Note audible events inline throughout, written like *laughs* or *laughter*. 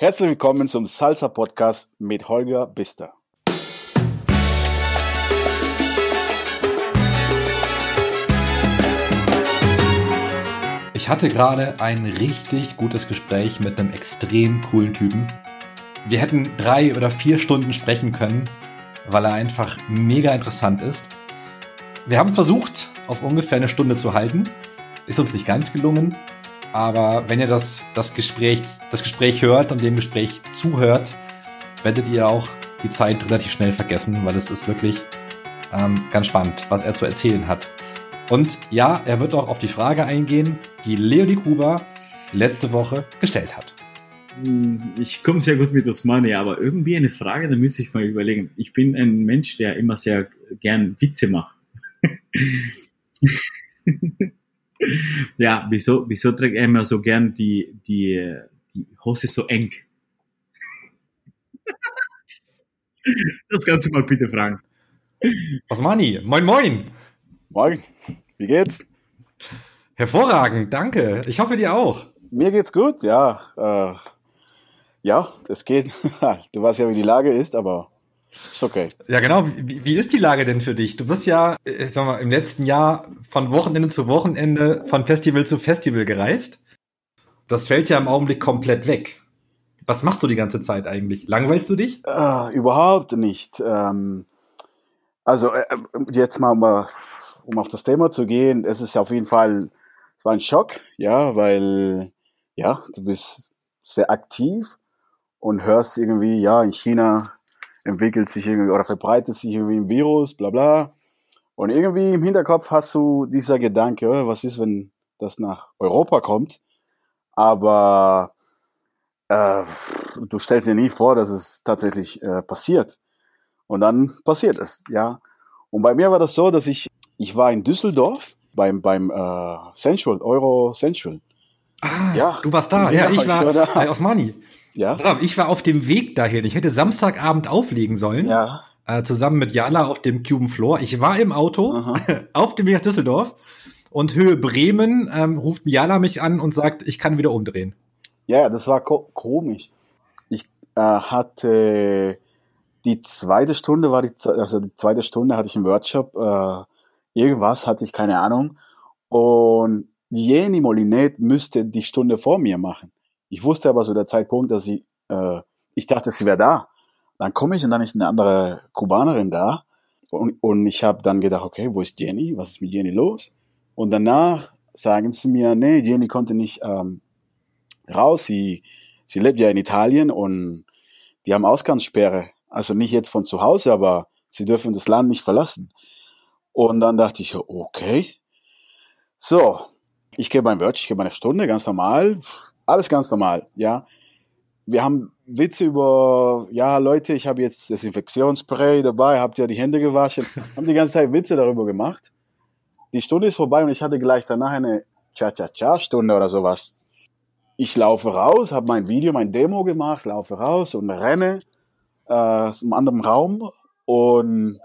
Herzlich willkommen zum Salsa Podcast mit Holger Bister. Ich hatte gerade ein richtig gutes Gespräch mit einem extrem coolen Typen. Wir hätten drei oder vier Stunden sprechen können, weil er einfach mega interessant ist. Wir haben versucht, auf ungefähr eine Stunde zu halten. Ist uns nicht ganz gelungen, aber wenn ihr das, das, Gespräch, das Gespräch hört und dem Gespräch zuhört, werdet ihr auch die Zeit relativ schnell vergessen, weil es ist wirklich ähm, ganz spannend, was er zu erzählen hat. Und ja, er wird auch auf die Frage eingehen, die Leonie Gruber letzte Woche gestellt hat. Hm, ich komme sehr gut mit Osmani, aber irgendwie eine Frage, da müsste ich mal überlegen. Ich bin ein Mensch, der immer sehr gern Witze macht. *laughs* ja, wieso, wieso trägt er immer so gern die, die, die Hose so eng? Das kannst du mal bitte fragen. Was Mani? Moin, moin. Moin. Wie geht's? Hervorragend, danke. Ich hoffe dir auch. Mir geht's gut, ja. Äh, ja, das geht. *laughs* du weißt ja, wie die Lage ist, aber ist okay. Ja, genau. Wie, wie ist die Lage denn für dich? Du bist ja ich sag mal, im letzten Jahr von Wochenende zu Wochenende, von Festival zu Festival gereist. Das fällt ja im Augenblick komplett weg. Was machst du die ganze Zeit eigentlich? Langweilst du dich? Äh, überhaupt nicht. Ähm, also äh, jetzt mal, um, um auf das Thema zu gehen, es ist auf jeden Fall, es war ein Schock, ja, weil ja, du bist sehr aktiv und hörst irgendwie, ja, in China entwickelt sich irgendwie oder verbreitet sich irgendwie ein Virus, bla bla. Und irgendwie im Hinterkopf hast du dieser Gedanke, oh, was ist, wenn das nach Europa kommt? Aber äh, du stellst dir nie vor, dass es tatsächlich äh, passiert. Und dann passiert es, ja. Und bei mir war das so, dass ich, ich war in Düsseldorf beim, beim äh, Central, Euro Central. Ah, ja, du warst da. Ja, ja ich war, war da. bei Osmani. Ja. Ich war auf dem Weg dahin. Ich hätte Samstagabend auflegen sollen. Ja. Äh, zusammen mit Jala auf dem Cuban Floor. Ich war im Auto *laughs* auf dem Weg nach Düsseldorf und Höhe Bremen ähm, ruft Jala mich an und sagt, ich kann wieder umdrehen. Ja, das war ko komisch. Ich äh, hatte die zweite Stunde war die, also die zweite Stunde hatte ich im Workshop, äh, irgendwas hatte ich keine Ahnung. Und Jenny Molinet müsste die Stunde vor mir machen. Ich wusste aber so der Zeitpunkt, dass sie, äh, ich dachte, sie wäre da. Dann komme ich und dann ist eine andere Kubanerin da. Und, und ich habe dann gedacht, okay, wo ist Jenny? Was ist mit Jenny los? Und danach sagen sie mir, nee, Jenny konnte nicht ähm, raus. Sie, sie lebt ja in Italien und die haben Ausgangssperre. Also nicht jetzt von zu Hause, aber sie dürfen das Land nicht verlassen. Und dann dachte ich, okay. So, ich gebe mein Wörtchen, ich gebe eine Stunde, ganz normal. Alles ganz normal, ja. Wir haben Witze über, ja, Leute, ich habe jetzt Desinfektionsspray dabei, habt ihr die Hände gewaschen, *laughs* haben die ganze Zeit Witze darüber gemacht. Die Stunde ist vorbei und ich hatte gleich danach eine Cha-Cha-Cha-Stunde oder sowas. Ich laufe raus, habe mein Video, mein Demo gemacht, laufe raus und renne äh, aus einem anderen Raum und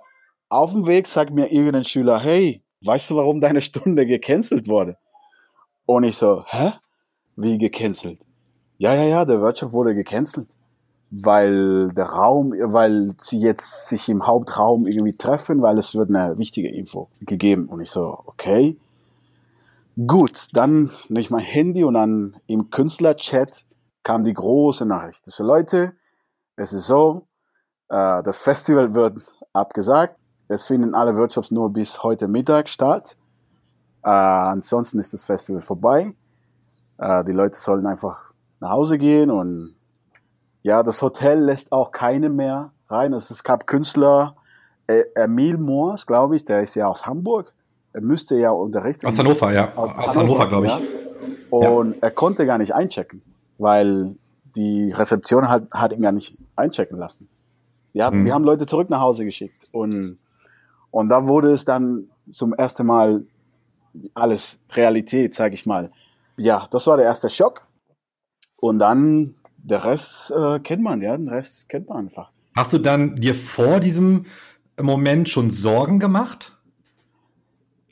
auf dem Weg sagt mir irgendein Schüler, hey, weißt du, warum deine Stunde gecancelt wurde? Und ich so, hä? Wie gecancelt. Ja, ja, ja, der Workshop wurde gecancelt, weil der Raum, weil sie jetzt sich im Hauptraum irgendwie treffen, weil es wird eine wichtige Info gegeben. Und ich so, okay. Gut, dann nehme ich mein Handy und dann im Künstlerchat kam die große Nachricht. So, Leute, es ist so, äh, das Festival wird abgesagt. Es finden alle Workshops nur bis heute Mittag statt. Äh, ansonsten ist das Festival vorbei. Äh, die Leute sollen einfach nach Hause gehen und ja, das Hotel lässt auch keine mehr rein. Es gab Künstler, äh, Emil Moors, glaube ich, der ist ja aus Hamburg. Er müsste ja unterrichten. Aus Hannover, ja. Aus, aus Hannover, glaube ich. Ja. Und ja. er konnte gar nicht einchecken, weil die Rezeption hat, hat ihn gar nicht einchecken lassen. Wir haben, mhm. wir haben Leute zurück nach Hause geschickt und, und da wurde es dann zum ersten Mal alles Realität, sage ich mal ja, das war der erste Schock. Und dann der Rest äh, kennt man, ja, den Rest kennt man einfach. Hast du dann dir vor diesem Moment schon Sorgen gemacht?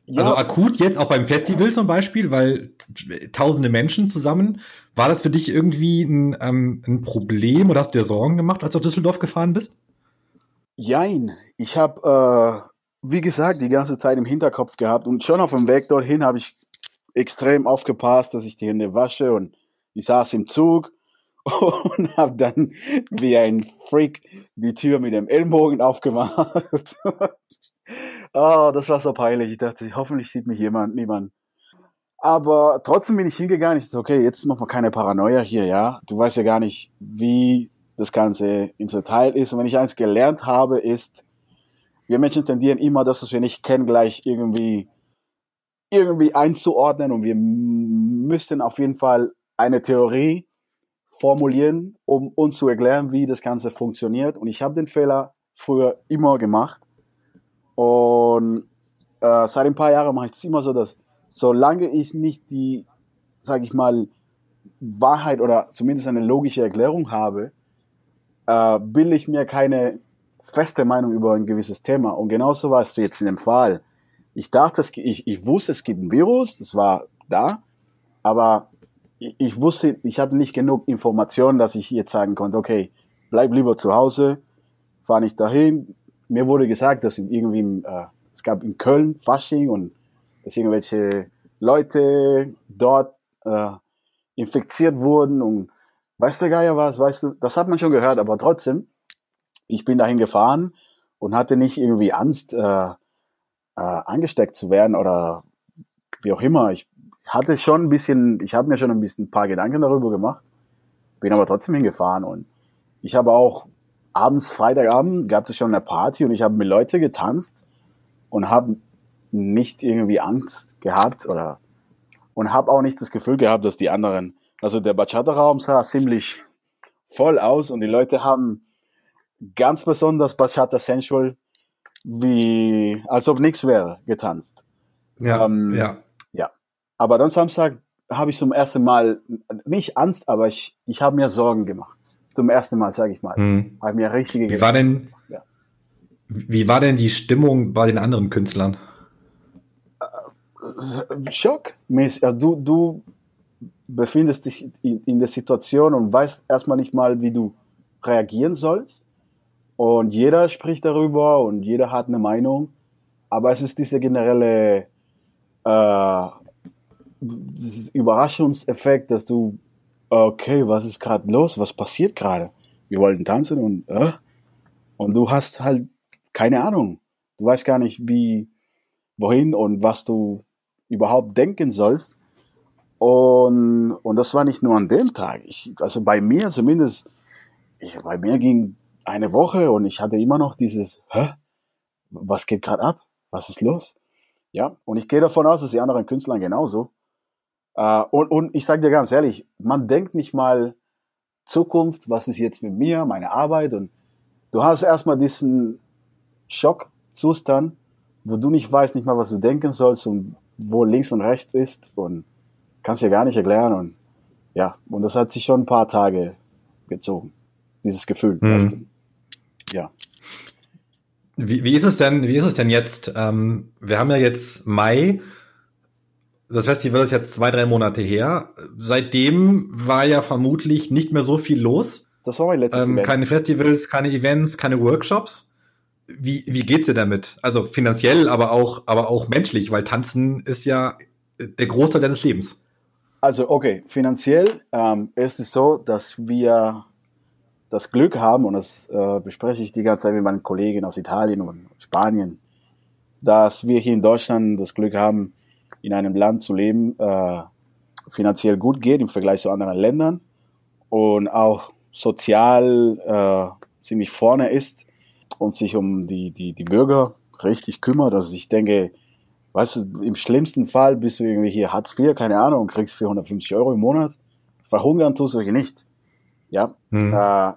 Ja. Also akut jetzt auch beim Festival zum Beispiel, weil tausende Menschen zusammen. War das für dich irgendwie ein, ähm, ein Problem oder hast du dir Sorgen gemacht, als du nach Düsseldorf gefahren bist? Jein. Ich habe, äh, wie gesagt, die ganze Zeit im Hinterkopf gehabt und schon auf dem Weg dorthin habe ich extrem aufgepasst, dass ich die Hände wasche und ich saß im Zug *laughs* und habe dann wie ein Freak die Tür mit dem Ellenbogen aufgemacht. oh, *laughs* das war so peinlich. Ich dachte, hoffentlich sieht mich jemand, niemand. Aber trotzdem bin ich hingegangen. Ich dachte, okay, jetzt machen wir keine Paranoia hier, ja. Du weißt ja gar nicht, wie das Ganze ins Detail ist. Und wenn ich eins gelernt habe, ist, wir Menschen tendieren immer das, was wir nicht kennen, gleich irgendwie, irgendwie einzuordnen. Und wir müssten auf jeden Fall eine Theorie formulieren, um uns zu erklären, wie das Ganze funktioniert. Und ich habe den Fehler früher immer gemacht. Und äh, seit ein paar Jahren mache ich es immer so, dass solange ich nicht die, sage ich mal, Wahrheit oder zumindest eine logische Erklärung habe, äh, bilde ich mir keine feste Meinung über ein gewisses Thema. Und genauso war es jetzt in dem Fall. Ich dachte, ich, ich wusste, es gibt ein Virus, das war da, aber ich wusste, ich hatte nicht genug Informationen, dass ich jetzt sagen konnte, okay, bleib lieber zu Hause, fahr nicht dahin. Mir wurde gesagt, dass irgendwie, äh, es gab in Köln Fasching und dass irgendwelche Leute dort äh, infiziert wurden und weißt du Geier was, weißt du, das hat man schon gehört, aber trotzdem, ich bin dahin gefahren und hatte nicht irgendwie Angst, äh, äh, angesteckt zu werden oder wie auch immer. Ich hatte schon ein bisschen, ich habe mir schon ein bisschen ein paar Gedanken darüber gemacht, bin aber trotzdem hingefahren und ich habe auch abends, Freitagabend, gab es schon eine Party und ich habe mit Leuten getanzt und habe nicht irgendwie Angst gehabt oder und habe auch nicht das Gefühl gehabt, dass die anderen, also der Bachata-Raum sah ziemlich voll aus und die Leute haben ganz besonders Bachata Sensual wie, als ob nichts wäre, getanzt. Ja, ähm, ja. Aber dann Samstag habe ich zum ersten Mal nicht Angst, aber ich, ich habe mir Sorgen gemacht. Zum ersten Mal, sage ich mal. Hm. Habe mir richtige wie war denn ja. Wie war denn die Stimmung bei den anderen Künstlern? Äh, Schock. Also du, du befindest dich in, in der Situation und weißt erstmal nicht mal, wie du reagieren sollst. Und jeder spricht darüber und jeder hat eine Meinung. Aber es ist dieser generelle äh, Überraschungseffekt, dass du, okay, was ist gerade los? Was passiert gerade? Wir wollten tanzen und, äh, und du hast halt keine Ahnung. Du weißt gar nicht, wie, wohin und was du überhaupt denken sollst. Und, und das war nicht nur an dem Tag. Ich, also bei mir zumindest, ich, bei mir ging eine Woche und ich hatte immer noch dieses, hä? Was geht gerade ab? Was ist los? Ja, und ich gehe davon aus, dass die anderen Künstler genauso. Äh, und, und ich sage dir ganz ehrlich, man denkt nicht mal Zukunft, was ist jetzt mit mir, meine Arbeit und du hast erstmal diesen Schockzustand, wo du nicht weißt, nicht mal, was du denken sollst und wo links und rechts ist und kannst dir gar nicht erklären und ja, und das hat sich schon ein paar Tage gezogen, dieses Gefühl, mhm. weißt du. Ja. Wie, wie ist es denn, wie ist es denn jetzt? Ähm, wir haben ja jetzt Mai, das Festival ist jetzt zwei, drei Monate her. Seitdem war ja vermutlich nicht mehr so viel los. Das war mein letztes ähm, Event. Keine Festivals, keine Events, keine Workshops. Wie, wie geht's dir damit? Also finanziell, aber auch, aber auch menschlich, weil Tanzen ist ja der Großteil deines Lebens. Also, okay, finanziell ähm, ist es so, dass wir das Glück haben, und das äh, bespreche ich die ganze Zeit mit meinen Kollegen aus Italien und Spanien, dass wir hier in Deutschland das Glück haben, in einem Land zu leben, äh, finanziell gut geht im Vergleich zu anderen Ländern und auch sozial äh, ziemlich vorne ist und sich um die, die, die Bürger richtig kümmert. Also ich denke, weißt du, im schlimmsten Fall bist du irgendwie hier Hartz IV, keine Ahnung, und kriegst 450 Euro im Monat. Verhungern tust du hier nicht. Ja. Mhm. Äh,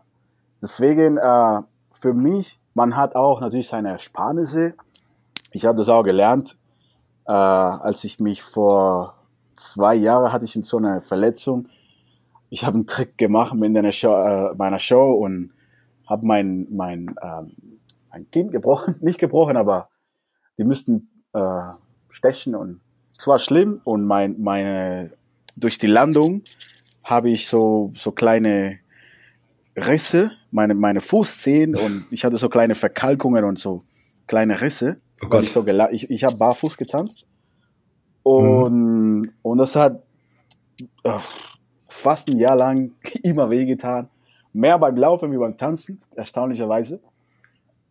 deswegen, äh, für mich, man hat auch natürlich seine Ersparnisse. Ich habe das auch gelernt äh, als ich mich vor zwei Jahren hatte ich in so eine Verletzung. Ich habe einen Trick gemacht in einer Show, äh, meiner Show und habe mein, mein, ähm, mein Kind gebrochen, *laughs* nicht gebrochen, aber die müssten äh, stechen und es war schlimm und mein, meine, durch die Landung habe ich so, so kleine Risse, meine, meine Fußzehen und ich hatte so kleine Verkalkungen und so kleine Risse. Oh Gott. Ich, so ich, ich habe barfuß getanzt und, mhm. und das hat oh, fast ein Jahr lang *laughs* immer wehgetan. Mehr beim Laufen wie beim Tanzen, erstaunlicherweise.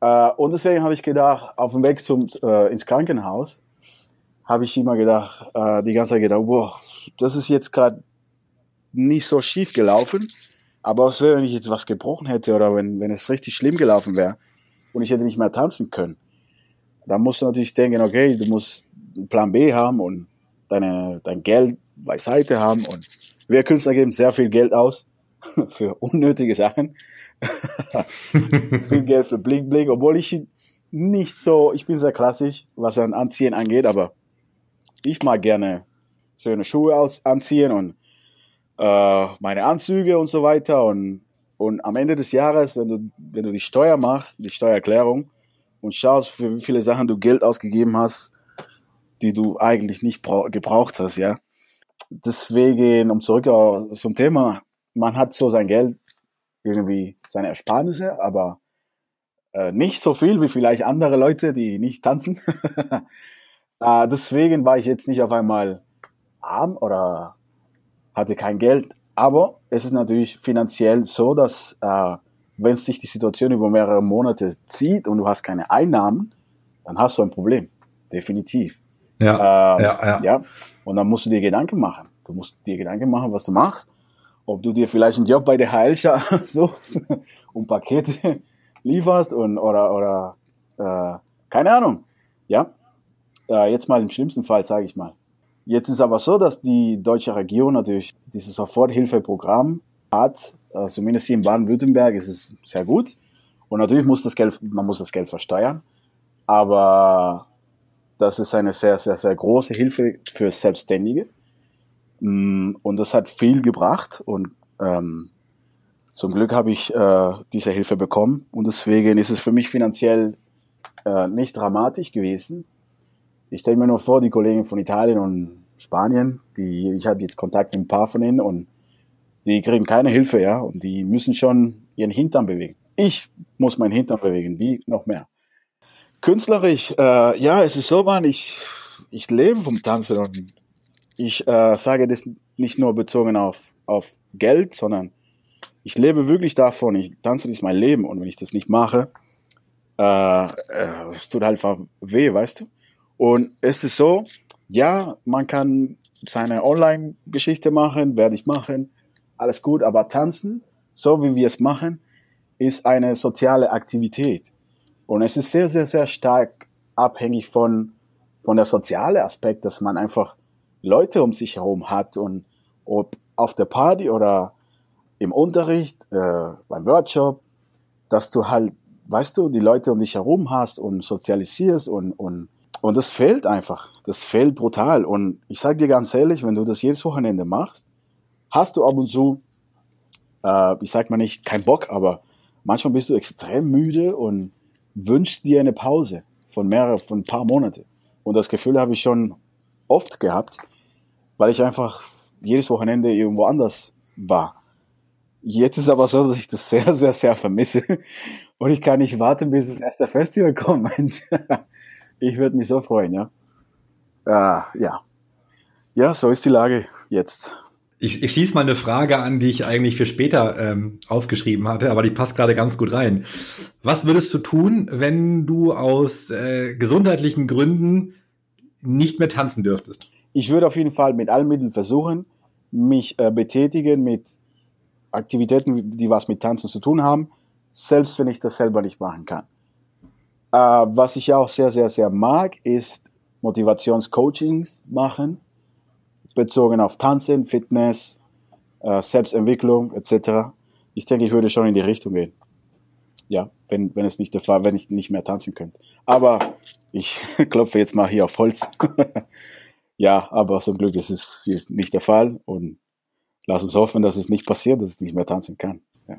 Äh, und deswegen habe ich gedacht, auf dem Weg zum, äh, ins Krankenhaus, habe ich immer gedacht, äh, die ganze Zeit gedacht, boah, das ist jetzt gerade nicht so schief gelaufen. Aber was wäre, wenn ich jetzt was gebrochen hätte oder wenn, wenn es richtig schlimm gelaufen wäre und ich hätte nicht mehr tanzen können? Dann musst du natürlich denken, okay, du musst einen Plan B haben und deine, dein Geld beiseite haben. Und wir Künstler geben sehr viel Geld aus *laughs* für unnötige Sachen. *laughs* viel Geld für Bling Bling, obwohl ich nicht so, ich bin sehr klassisch, was ein Anziehen angeht, aber ich mag gerne schöne Schuhe aus, anziehen und äh, meine Anzüge und so weiter. Und, und am Ende des Jahres, wenn du, wenn du die Steuer machst, die Steuererklärung, und schaust, für wie viele Sachen du Geld ausgegeben hast, die du eigentlich nicht gebraucht hast, ja. Deswegen, um zurück zum Thema, man hat so sein Geld, irgendwie seine Ersparnisse, aber äh, nicht so viel wie vielleicht andere Leute, die nicht tanzen. *laughs* äh, deswegen war ich jetzt nicht auf einmal arm oder hatte kein Geld. Aber es ist natürlich finanziell so, dass äh, wenn sich die Situation über mehrere Monate zieht und du hast keine Einnahmen, dann hast du ein Problem. Definitiv. Ja, ähm, ja, ja. ja. Und dann musst du dir Gedanken machen. Du musst dir Gedanken machen, was du machst. Ob du dir vielleicht einen Job bei der HL *laughs* suchst und Pakete *laughs* lieferst und, oder, oder äh, keine Ahnung. Ja. Äh, jetzt mal im schlimmsten Fall, sage ich mal. Jetzt ist aber so, dass die deutsche Regierung natürlich dieses Soforthilfeprogramm hat. Äh, zumindest hier in Baden-Württemberg ist es sehr gut. Und natürlich muss das Geld, man muss das Geld versteuern. Aber das ist eine sehr, sehr, sehr große Hilfe für Selbstständige. Mm, und das hat viel gebracht. Und ähm, zum Glück habe ich äh, diese Hilfe bekommen. Und deswegen ist es für mich finanziell äh, nicht dramatisch gewesen. Ich stelle mir nur vor, die Kollegen von Italien und Spanien, die, ich habe jetzt Kontakt mit ein paar von ihnen und die kriegen keine Hilfe, ja, und die müssen schon ihren Hintern bewegen. Ich muss meinen Hintern bewegen, die noch mehr. Künstlerisch, äh, ja, es ist so, man, ich, ich lebe vom Tanzen und ich äh, sage das nicht nur bezogen auf, auf Geld, sondern ich lebe wirklich davon. Ich tanze ist mein Leben und wenn ich das nicht mache, äh, äh, es tut halt einfach weh, weißt du? Und es ist so, ja, man kann seine Online-Geschichte machen, werde ich machen, alles gut, aber tanzen, so wie wir es machen, ist eine soziale Aktivität. Und es ist sehr, sehr, sehr stark abhängig von, von der soziale Aspekt, dass man einfach Leute um sich herum hat und ob auf der Party oder im Unterricht, äh, beim Workshop, dass du halt, weißt du, die Leute um dich herum hast und sozialisierst und, und und das fehlt einfach. Das fehlt brutal. Und ich sage dir ganz ehrlich, wenn du das jedes Wochenende machst, hast du ab und zu, äh, ich sag mal nicht, kein Bock, aber manchmal bist du extrem müde und wünschst dir eine Pause von mehreren, von ein paar Monaten. Und das Gefühl habe ich schon oft gehabt, weil ich einfach jedes Wochenende irgendwo anders war. Jetzt ist aber so, dass ich das sehr, sehr, sehr vermisse. *laughs* Und ich kann nicht warten, bis das erste Festival kommt. *laughs* Ich würde mich so freuen, ja. Äh, ja. Ja, so ist die Lage jetzt. Ich, ich schließe mal eine Frage an, die ich eigentlich für später ähm, aufgeschrieben hatte, aber die passt gerade ganz gut rein. Was würdest du tun, wenn du aus äh, gesundheitlichen Gründen nicht mehr tanzen dürftest? Ich würde auf jeden Fall mit allen Mitteln versuchen, mich äh, betätigen mit Aktivitäten, die was mit Tanzen zu tun haben, selbst wenn ich das selber nicht machen kann. Äh, was ich auch sehr, sehr, sehr mag, ist Motivationscoachings machen, bezogen auf Tanzen, Fitness, äh, Selbstentwicklung etc. Ich denke, ich würde schon in die Richtung gehen. Ja, wenn, wenn es nicht der Fall, wenn ich nicht mehr tanzen könnte. Aber ich *laughs* klopfe jetzt mal hier auf Holz. *laughs* ja, aber zum Glück ist es nicht der Fall und lass uns hoffen, dass es nicht passiert, dass ich nicht mehr tanzen kann. Ja.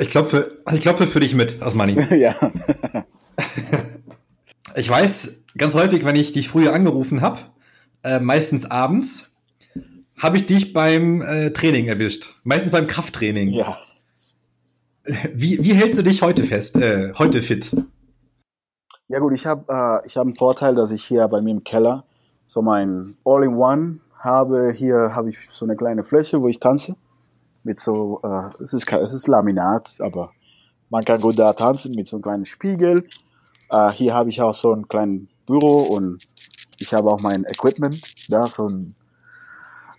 Ich klopfe, ich klopfe für dich mit, Asmani. *laughs* ja. *laughs* Ich weiß, ganz häufig, wenn ich dich früher angerufen habe, äh, meistens abends, habe ich dich beim äh, Training erwischt. Meistens beim Krafttraining. Ja. *laughs* Wie, wie hältst du dich heute fest, äh, heute fit? Ja gut, ich habe äh, ich hab einen Vorteil, dass ich hier bei mir im Keller so mein All-in-One habe. Hier habe ich so eine kleine Fläche, wo ich tanze. Mit so, äh, es, ist, es ist Laminat, aber man kann gut da tanzen mit so einem kleinen Spiegel. Äh, hier habe ich auch so ein kleines Büro und ich habe auch mein Equipment da, so ein,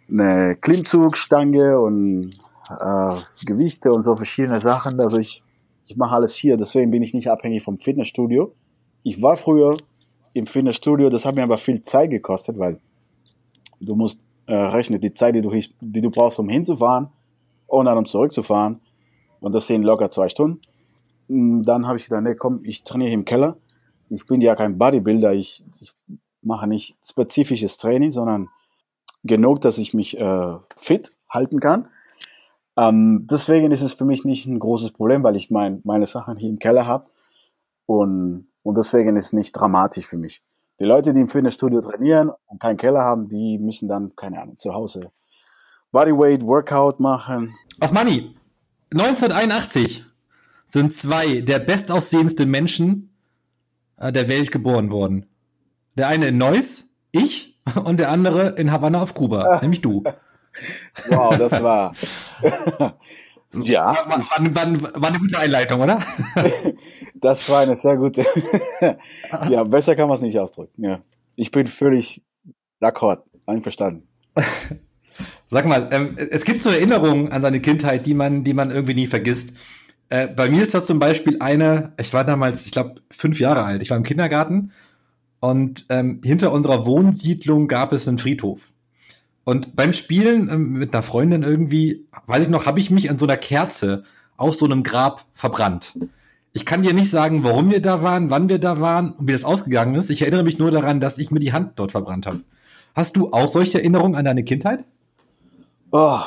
eine Klimmzugstange und äh, Gewichte und so verschiedene Sachen. Also ich, ich mache alles hier, deswegen bin ich nicht abhängig vom Fitnessstudio. Ich war früher im Fitnessstudio, das hat mir aber viel Zeit gekostet, weil du musst äh, rechnen, die Zeit, die du, die du brauchst, um hinzufahren und dann um zurückzufahren. Und das sind locker zwei Stunden. Hm, dann habe ich gedacht, nee, komm, ich trainiere im Keller. Ich bin ja kein Bodybuilder, ich, ich mache nicht spezifisches Training, sondern genug, dass ich mich äh, fit halten kann. Ähm, deswegen ist es für mich nicht ein großes Problem, weil ich mein, meine Sachen hier im Keller habe und, und deswegen ist es nicht dramatisch für mich. Die Leute, die im Fitnessstudio trainieren und keinen Keller haben, die müssen dann, keine Ahnung, zu Hause Bodyweight, Workout machen. Osmani, 1981 sind zwei der bestaussehendsten Menschen äh, der Welt geboren worden. Der eine in Neuss, ich, *laughs* und der andere in Havanna auf Kuba, nämlich du. Wow, das war. *laughs* ja. War, war, war, war, eine gute Einleitung, oder? *laughs* das war eine sehr gute. ja, besser kann man es nicht ausdrücken. Ja. Ich bin völlig d'accord, einverstanden. Sag mal, ähm, es gibt so Erinnerungen an seine Kindheit, die man, die man irgendwie nie vergisst. Äh, bei mir ist das zum Beispiel eine, ich war damals, ich glaube, fünf Jahre alt. Ich war im Kindergarten und ähm, hinter unserer Wohnsiedlung gab es einen Friedhof. Und beim Spielen ähm, mit einer Freundin irgendwie, weiß ich noch, habe ich mich an so einer Kerze auf so einem Grab verbrannt. Ich kann dir nicht sagen, warum wir da waren, wann wir da waren und wie das ausgegangen ist. Ich erinnere mich nur daran, dass ich mir die Hand dort verbrannt habe. Hast du auch solche Erinnerungen an deine Kindheit? Oh,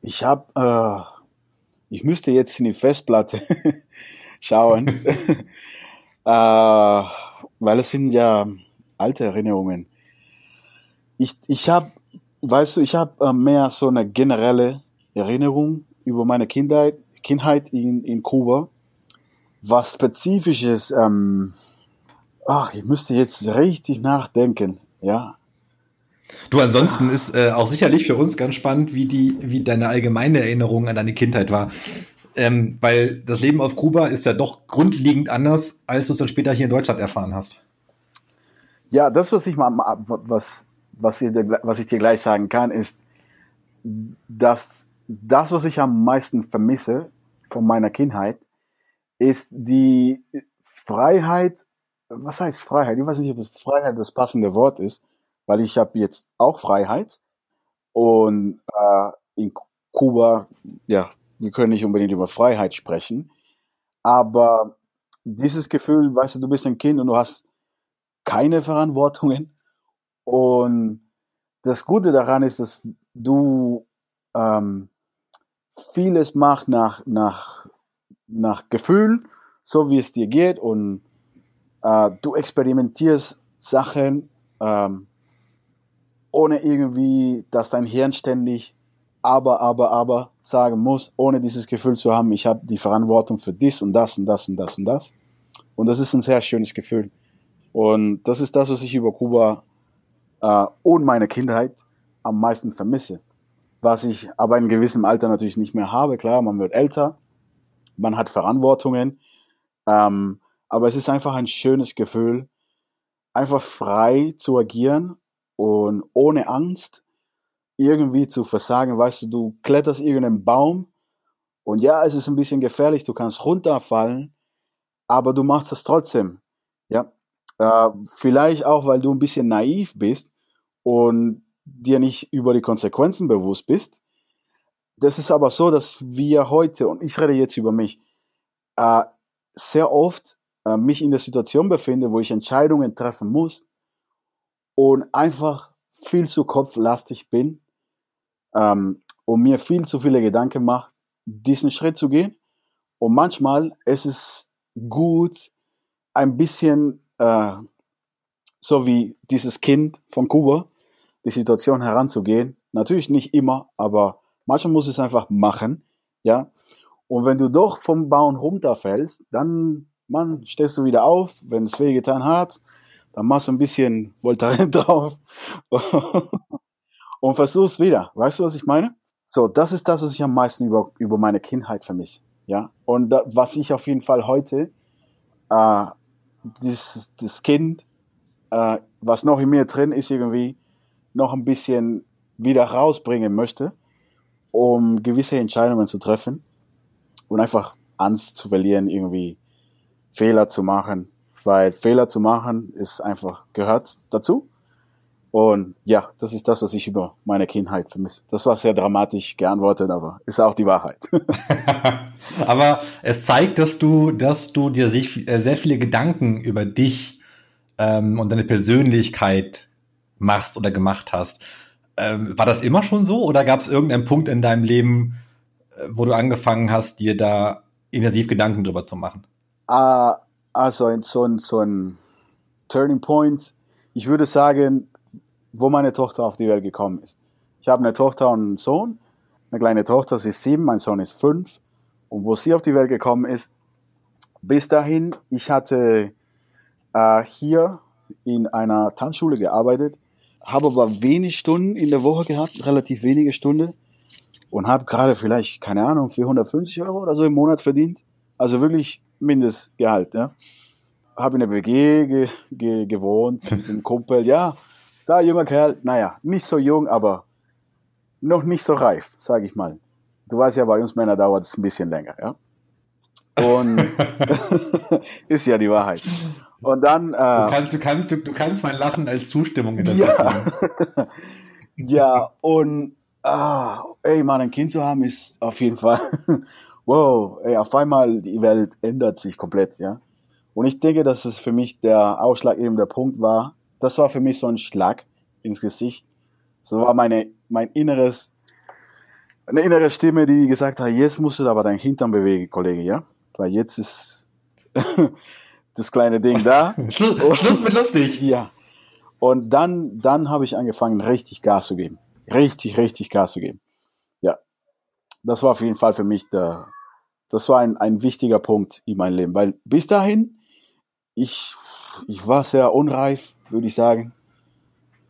ich habe, äh, ich müsste jetzt in die Festplatte *laughs* schauen, *laughs* äh, weil es sind ja alte Erinnerungen. Ich, ich habe weißt du, ich habe äh, mehr so eine generelle Erinnerung über meine Kindheit, Kindheit in, in Kuba. Was spezifisches, ähm, ach, ich müsste jetzt richtig nachdenken, ja. Du, ansonsten ist äh, auch sicherlich für uns ganz spannend, wie die, wie deine allgemeine Erinnerung an deine Kindheit war. Ähm, weil das Leben auf Kuba ist ja doch grundlegend anders, als du es dann später hier in Deutschland erfahren hast. Ja, das, was ich mal, was was ich, dir, was ich dir gleich sagen kann, ist, dass das, was ich am meisten vermisse von meiner Kindheit, ist die Freiheit. Was heißt Freiheit? Ich weiß nicht, ob Freiheit das passende Wort ist, weil ich habe jetzt auch Freiheit und äh, in Kuba, ja, wir können nicht unbedingt über Freiheit sprechen, aber dieses Gefühl, weißt du, du bist ein Kind und du hast keine Verantwortungen und das Gute daran ist, dass du ähm, vieles machst nach, nach, nach Gefühl, so wie es dir geht. Und äh, du experimentierst Sachen, ähm, ohne irgendwie, dass dein Hirn ständig aber, aber, aber sagen muss, ohne dieses Gefühl zu haben, ich habe die Verantwortung für dies und das und das und das und das. Und das ist ein sehr schönes Gefühl. Und das ist das, was ich über Kuba äh, und meine Kindheit am meisten vermisse. Was ich aber in gewissem Alter natürlich nicht mehr habe. Klar, man wird älter, man hat Verantwortungen, ähm, aber es ist einfach ein schönes Gefühl, einfach frei zu agieren und ohne Angst irgendwie zu versagen. Weißt du, du kletterst irgendeinen Baum und ja, es ist ein bisschen gefährlich, du kannst runterfallen, aber du machst es trotzdem. Ja, äh, vielleicht auch, weil du ein bisschen naiv bist und dir nicht über die Konsequenzen bewusst bist. Das ist aber so, dass wir heute, und ich rede jetzt über mich, äh, sehr oft äh, mich in der Situation befinde, wo ich Entscheidungen treffen muss und einfach viel zu kopflastig bin ähm, und mir viel zu viele Gedanken mache, diesen Schritt zu gehen. Und manchmal ist es gut, ein bisschen äh, so wie dieses Kind von Kuba, die Situation heranzugehen. Natürlich nicht immer, aber manchmal muss es einfach machen, ja. Und wenn du doch vom Baum runterfällst, dann, man, stehst du wieder auf, wenn es wehgetan hat, dann machst du ein bisschen Voltaren *laughs* drauf und versuchst wieder. Weißt du, was ich meine? So, das ist das, was ich am meisten über, über meine Kindheit vermisse. Ja, und da, was ich auf jeden Fall heute, äh, das, das Kind, äh, was noch in mir drin ist, irgendwie noch ein bisschen wieder rausbringen möchte, um gewisse Entscheidungen zu treffen und einfach Angst zu verlieren, irgendwie Fehler zu machen, weil Fehler zu machen ist einfach gehört dazu. Und ja, das ist das, was ich über meine Kindheit vermisse. Das war sehr dramatisch geantwortet, aber ist auch die Wahrheit. *laughs* aber es zeigt, dass du, dass du dir äh, sehr viele Gedanken über dich ähm, und deine Persönlichkeit machst oder gemacht hast. Ähm, war das immer schon so oder gab es irgendeinen Punkt in deinem Leben, äh, wo du angefangen hast, dir da intensiv Gedanken drüber zu machen? Uh, also so ein, so ein Turning Point. Ich würde sagen, wo meine Tochter auf die Welt gekommen ist. Ich habe eine Tochter und einen Sohn. Eine kleine Tochter, sie ist sieben, mein Sohn ist fünf. Und wo sie auf die Welt gekommen ist, bis dahin, ich hatte äh, hier in einer Tanzschule gearbeitet, habe aber wenig Stunden in der Woche gehabt, relativ wenige Stunden und habe gerade vielleicht, keine Ahnung, 450 Euro oder so im Monat verdient. Also wirklich Mindestgehalt. Ja. Habe in der WG ge ge gewohnt, mit einem Kumpel, ja, Sag, junger Kerl, naja, nicht so jung, aber noch nicht so reif, sage ich mal. Du weißt ja, bei uns Männer dauert es ein bisschen länger, ja. Und *laughs* *laughs* ist ja die Wahrheit. Und dann. Äh, du, kannst, du, kannst, du, du kannst mein Lachen als Zustimmung in Ja. *laughs* ja, und ah, ey, mal ein Kind zu haben, ist auf jeden Fall. Wow, ey, auf einmal die Welt ändert sich komplett, ja. Und ich denke, dass es für mich der ausschlaggebende Punkt war, das war für mich so ein Schlag ins Gesicht. So war meine, mein inneres, eine innere Stimme, die gesagt hat, jetzt musst du aber dein Hintern bewegen, Kollege, ja? Weil jetzt ist *laughs* das kleine Ding da. *laughs* Schluss, Schluss mit lustig. *laughs* Ja. Und dann, dann habe ich angefangen, richtig Gas zu geben. Richtig, richtig Gas zu geben. Ja. Das war auf jeden Fall für mich der, das war ein, ein wichtiger Punkt in meinem Leben, weil bis dahin, ich, ich war sehr unreif, würde ich sagen.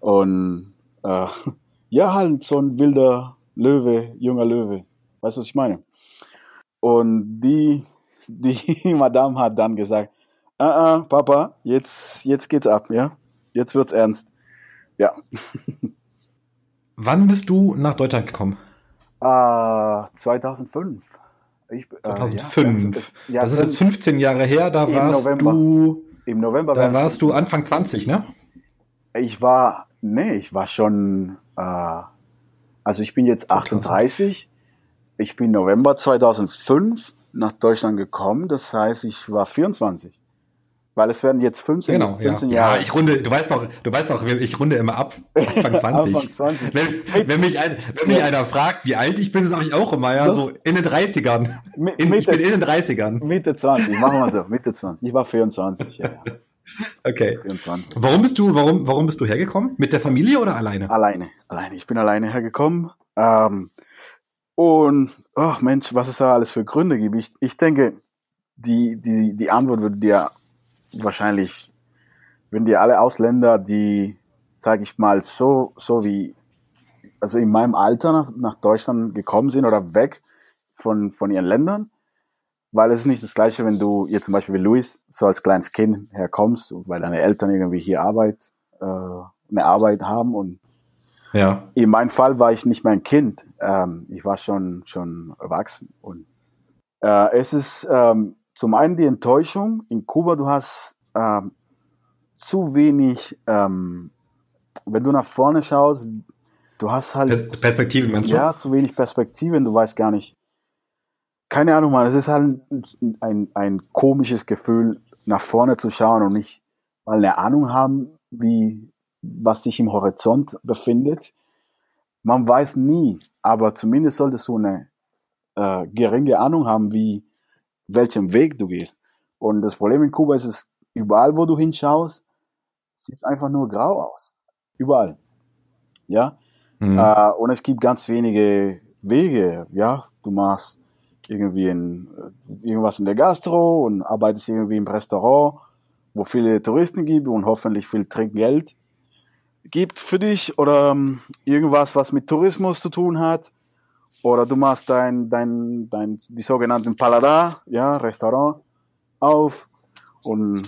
Und äh, *laughs* ja, halt so ein wilder Löwe, junger Löwe. Weißt du, was ich meine? Und die, *laughs* die Madame hat dann gesagt, ah, ah, Papa, jetzt, jetzt geht's ab, ja? Jetzt wird's ernst. Ja. *laughs* Wann bist du nach Deutschland gekommen? Uh, 2005. Ich, 2005. Äh, ja, das, das ist jetzt 15 Jahre her, da warst November. du im November. Da warst du Anfang 20, ne? Ich war, nee, ich war schon, äh, also ich bin jetzt 38. Ich bin November 2005 nach Deutschland gekommen. Das heißt, ich war 24. Weil es werden jetzt 15, genau, 15 ja. Jahre. Ja, ich runde, du weißt doch, du weißt doch, ich runde immer ab. Anfang *laughs* 20. Anfang 20. Wenn, wenn, mich, ein, wenn mich einer fragt, wie alt ich bin, sage ich auch immer, ja, so in den 30ern. In, Mitte, ich bin in den 30ern. Mitte 20, machen wir so, Mitte 20. Ich war 24, ja. *laughs* Okay. 24. Warum bist du, warum, warum bist du hergekommen? Mit der Familie oder alleine? Alleine, alleine. Ich bin alleine hergekommen. Ähm, und, ach Mensch, was es da alles für Gründe gibt. Ich, ich denke, die, die, die Antwort würde dir wahrscheinlich, wenn dir alle Ausländer, die, sage ich mal, so, so wie, also in meinem Alter nach, nach Deutschland gekommen sind oder weg von, von ihren Ländern, weil es ist nicht das Gleiche, wenn du jetzt zum Beispiel wie Luis so als kleines Kind herkommst, weil deine Eltern irgendwie hier Arbeit, äh, eine Arbeit haben und ja. in meinem Fall war ich nicht mehr ein Kind, ähm, ich war schon schon erwachsen und äh, es ist ähm, zum einen die Enttäuschung. In Kuba, du hast ähm, zu wenig, ähm, wenn du nach vorne schaust, du hast halt. Perspektive, meinst du? Ja, zu wenig Perspektiven, du weißt gar nicht. Keine Ahnung, man, es ist halt ein, ein, komisches Gefühl, nach vorne zu schauen und nicht mal eine Ahnung haben, wie, was sich im Horizont befindet. Man weiß nie, aber zumindest solltest du eine äh, geringe Ahnung haben, wie, welchen Weg du gehst. Und das Problem in Kuba ist es, überall wo du hinschaust, sieht einfach nur grau aus. Überall. Ja. Mhm. Äh, und es gibt ganz wenige Wege. Ja, du machst irgendwie in, irgendwas in der Gastro und arbeitest irgendwie im Restaurant, wo viele Touristen gibt und hoffentlich viel Trinkgeld gibt für dich oder um, irgendwas, was mit Tourismus zu tun hat. Oder du machst dein, dein, dein, die sogenannten Paladar, ja, Restaurant auf und,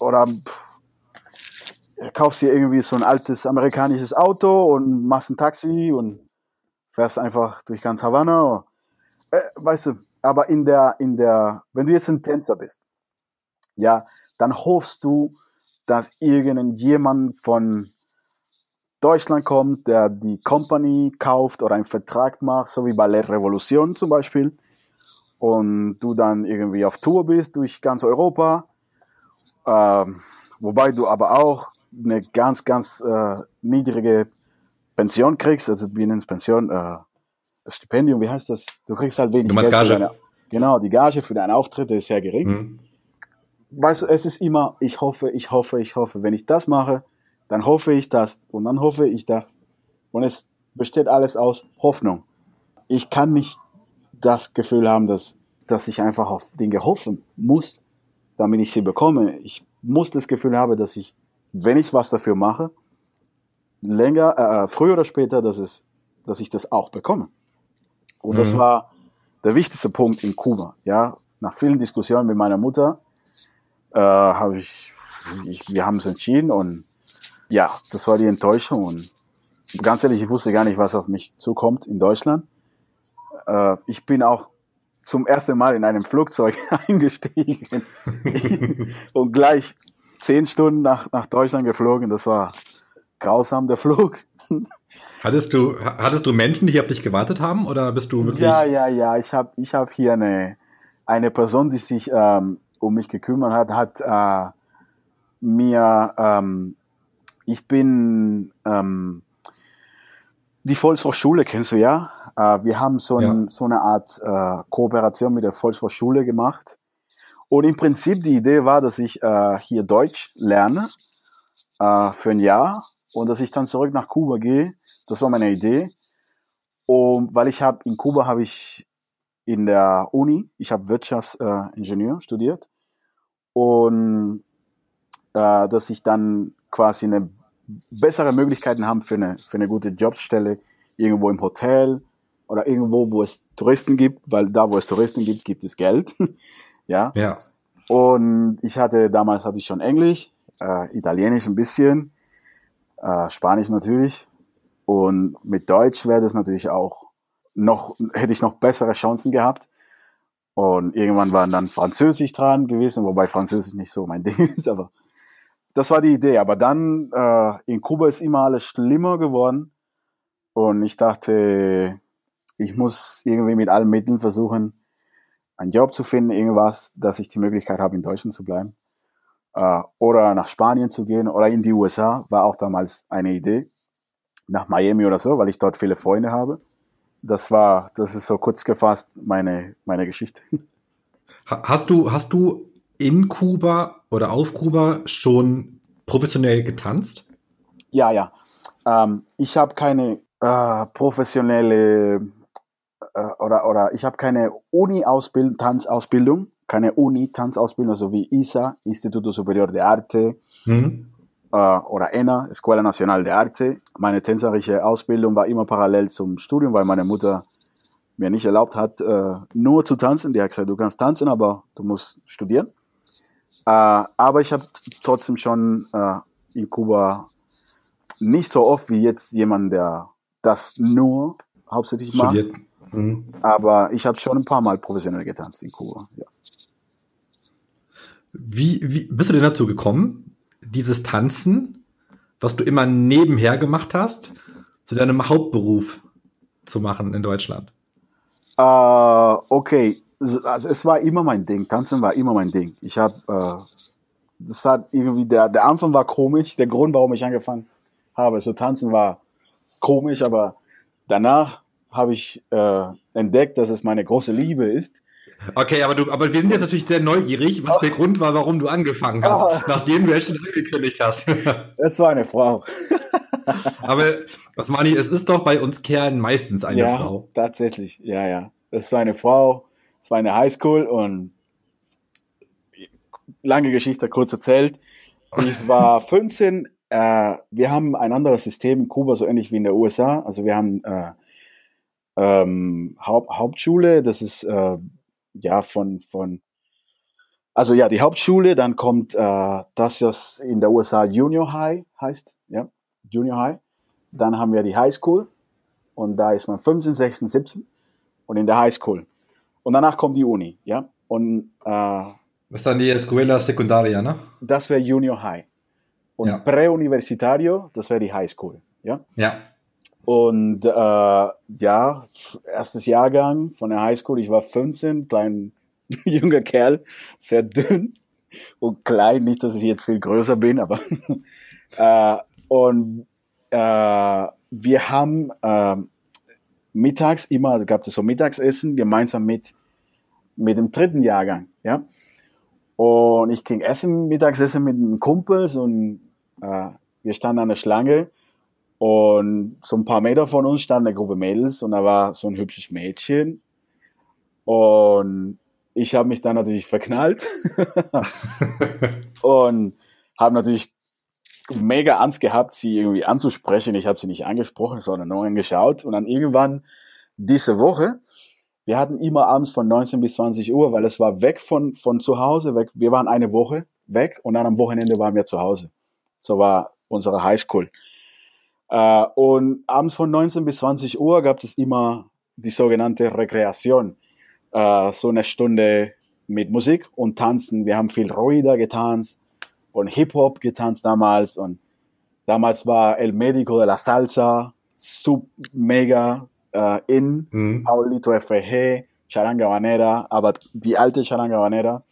oder pff, kaufst dir irgendwie so ein altes amerikanisches Auto und machst ein Taxi und fährst einfach durch ganz Havanna. Äh, weißt du, aber in der, in der, wenn du jetzt ein Tänzer bist, ja, dann hoffst du, dass irgendjemand von Deutschland kommt, der die Company kauft oder einen Vertrag macht, so wie Ballet Revolution zum Beispiel, und du dann irgendwie auf Tour bist durch ganz Europa, ähm, wobei du aber auch eine ganz, ganz äh, niedrige Pension kriegst, also wir nennen es Pension, äh, Stipendium, wie heißt das? Du kriegst halt wenig du Geld. Gage. Deine, genau, die Gage für deinen Auftritt ist sehr gering. Mhm. Weißt du, es ist immer, ich hoffe, ich hoffe, ich hoffe. Wenn ich das mache, dann hoffe ich das und dann hoffe ich das. Und es besteht alles aus Hoffnung. Ich kann nicht das Gefühl haben, dass, dass ich einfach auf Dinge hoffen muss, damit ich sie bekomme. Ich muss das Gefühl haben, dass ich, wenn ich was dafür mache, länger, äh, früher oder später, dass es, dass ich das auch bekomme. Und mhm. das war der wichtigste Punkt in Kuba. Ja, nach vielen Diskussionen mit meiner Mutter äh, habe ich, ich, wir haben es entschieden und ja, das war die Enttäuschung und ganz ehrlich, ich wusste gar nicht, was auf mich zukommt in Deutschland. Äh, ich bin auch zum ersten Mal in einem Flugzeug *laughs* eingestiegen *laughs* und gleich zehn Stunden nach, nach Deutschland geflogen. Das war grausam, der Flug. Hattest du, hattest du Menschen, die auf dich gewartet haben oder bist du wirklich? Ja, ja, ja. Ich habe ich hab hier eine, eine Person, die sich ähm, um mich gekümmert hat, hat äh, mir, ähm, ich bin ähm, die Volkshochschule, kennst du ja? Äh, wir haben so, ein, ja. so eine Art äh, Kooperation mit der Volkshochschule gemacht. Und im Prinzip die Idee war, dass ich äh, hier Deutsch lerne äh, für ein Jahr und dass ich dann zurück nach Kuba gehe. Das war meine Idee. Und weil ich habe in Kuba habe ich in der Uni, ich habe Wirtschaftsingenieur äh, studiert und äh, dass ich dann quasi eine bessere Möglichkeiten haben für eine für eine gute Jobstelle irgendwo im Hotel oder irgendwo, wo es Touristen gibt, weil da, wo es Touristen gibt, gibt es Geld. *laughs* ja. Ja. Und ich hatte damals hatte ich schon Englisch, äh, Italienisch ein bisschen äh, Spanisch natürlich. Und mit Deutsch wäre das natürlich auch noch, hätte ich noch bessere Chancen gehabt. Und irgendwann waren dann Französisch dran gewesen, wobei Französisch nicht so mein *laughs* Ding ist, aber das war die Idee. Aber dann äh, in Kuba ist immer alles schlimmer geworden. Und ich dachte, ich muss irgendwie mit allen Mitteln versuchen, einen Job zu finden, irgendwas, dass ich die Möglichkeit habe, in Deutschland zu bleiben äh, oder nach Spanien zu gehen oder in die USA, war auch damals eine Idee. Nach Miami oder so, weil ich dort viele Freunde habe. Das war, das ist so kurz gefasst meine, meine Geschichte. Hast du, hast du in Kuba oder auf Kuba schon professionell getanzt? Ja, ja. Ähm, ich habe keine äh, professionelle äh, oder, oder ich habe keine Uni-Ausbildung, Tanzausbildung keine Uni, Tanzausbildung, so wie ISA, Instituto Superior de Arte, mhm. äh, oder ENA, Escuela Nacional de Arte. Meine tänzerische Ausbildung war immer parallel zum Studium, weil meine Mutter mir nicht erlaubt hat, äh, nur zu tanzen. Die hat gesagt, du kannst tanzen, aber du musst studieren. Äh, aber ich habe trotzdem schon äh, in Kuba nicht so oft wie jetzt jemand, der das nur hauptsächlich macht. Mhm. Aber ich habe schon ein paar Mal professionell getanzt in Kuba. Ja. Wie, wie bist du denn dazu gekommen, dieses Tanzen, was du immer nebenher gemacht hast, zu deinem Hauptberuf zu machen in Deutschland? Uh, okay, also es war immer mein Ding. Tanzen war immer mein Ding. Ich habe, uh, das hat irgendwie der der Anfang war komisch. Der Grund, warum ich angefangen habe, so tanzen war komisch, aber danach habe ich äh, entdeckt, dass es meine große Liebe ist. Okay, aber du, aber wir sind jetzt natürlich sehr neugierig, was der Grund war, warum du angefangen hast, Oh. nachdem du es schon angekündigt hast. *laughs* Das war eine Frau. *laughs* aber was meine ich, es ist doch bei uns Kerlen meistens eine ja, Frau. tatsächlich. Ja, ja. Das war eine Frau. Es war eine Highschool und lange Geschichte kurz erzählt. Ich war *laughs* 15. Äh, wir haben ein anderes System in Kuba, so ähnlich wie in der USA. Also wir haben äh, ähm, Haupt, Hauptschule, das ist äh, ja von, von also ja, die Hauptschule, dann kommt äh, das, was in der USA Junior High heißt, ja, Junior High. Dann haben wir die High School und da ist man 15, 16, 17 und in der High School. Und danach kommt die Uni, ja. Und äh, Das ist dann die Escuela Secundaria, ne? das wäre Junior High. Und Ja. Präuniversitario, das wäre die High School, ja. Ja. Und äh, ja, erstes Jahrgang von der High School, ich war 15, klein *laughs* junger Kerl, sehr dünn und klein, nicht, dass ich jetzt viel größer bin, aber *laughs* äh, und äh, wir haben äh, mittags immer, gab es so Mittagsessen gemeinsam mit mit dem dritten Jahrgang, ja. Und ich ging essen, Mittagsessen mit einem Kumpel und äh, wir standen an der Schlange und so ein paar Meter von uns stand eine Gruppe Mädels und da war so ein hübsches Mädchen. Und ich habe mich dann natürlich verknallt *laughs* *laughs* und habe natürlich mega Angst gehabt, sie irgendwie anzusprechen. Ich habe sie nicht angesprochen, sondern nur angeschaut. Und dann irgendwann diese Woche, wir hatten immer abends von 19 bis 20 Uhr, weil es war weg von, von zu Hause, weg. Wir waren eine Woche weg und dann am Wochenende waren wir zu Hause. So war unsere Highschool. Äh, und abends von 19 bis 20 Uhr gab es immer die sogenannte Rekreation. Äh, so eine Stunde mit Musik und Tanzen. Wir haben viel Ruida getanzt und Hip-Hop getanzt damals. Und damals war El Médico de la Salsa sub mega äh, in. Mhm. Paulito FG, Charanga Banera, aber die alte Charanga Banera.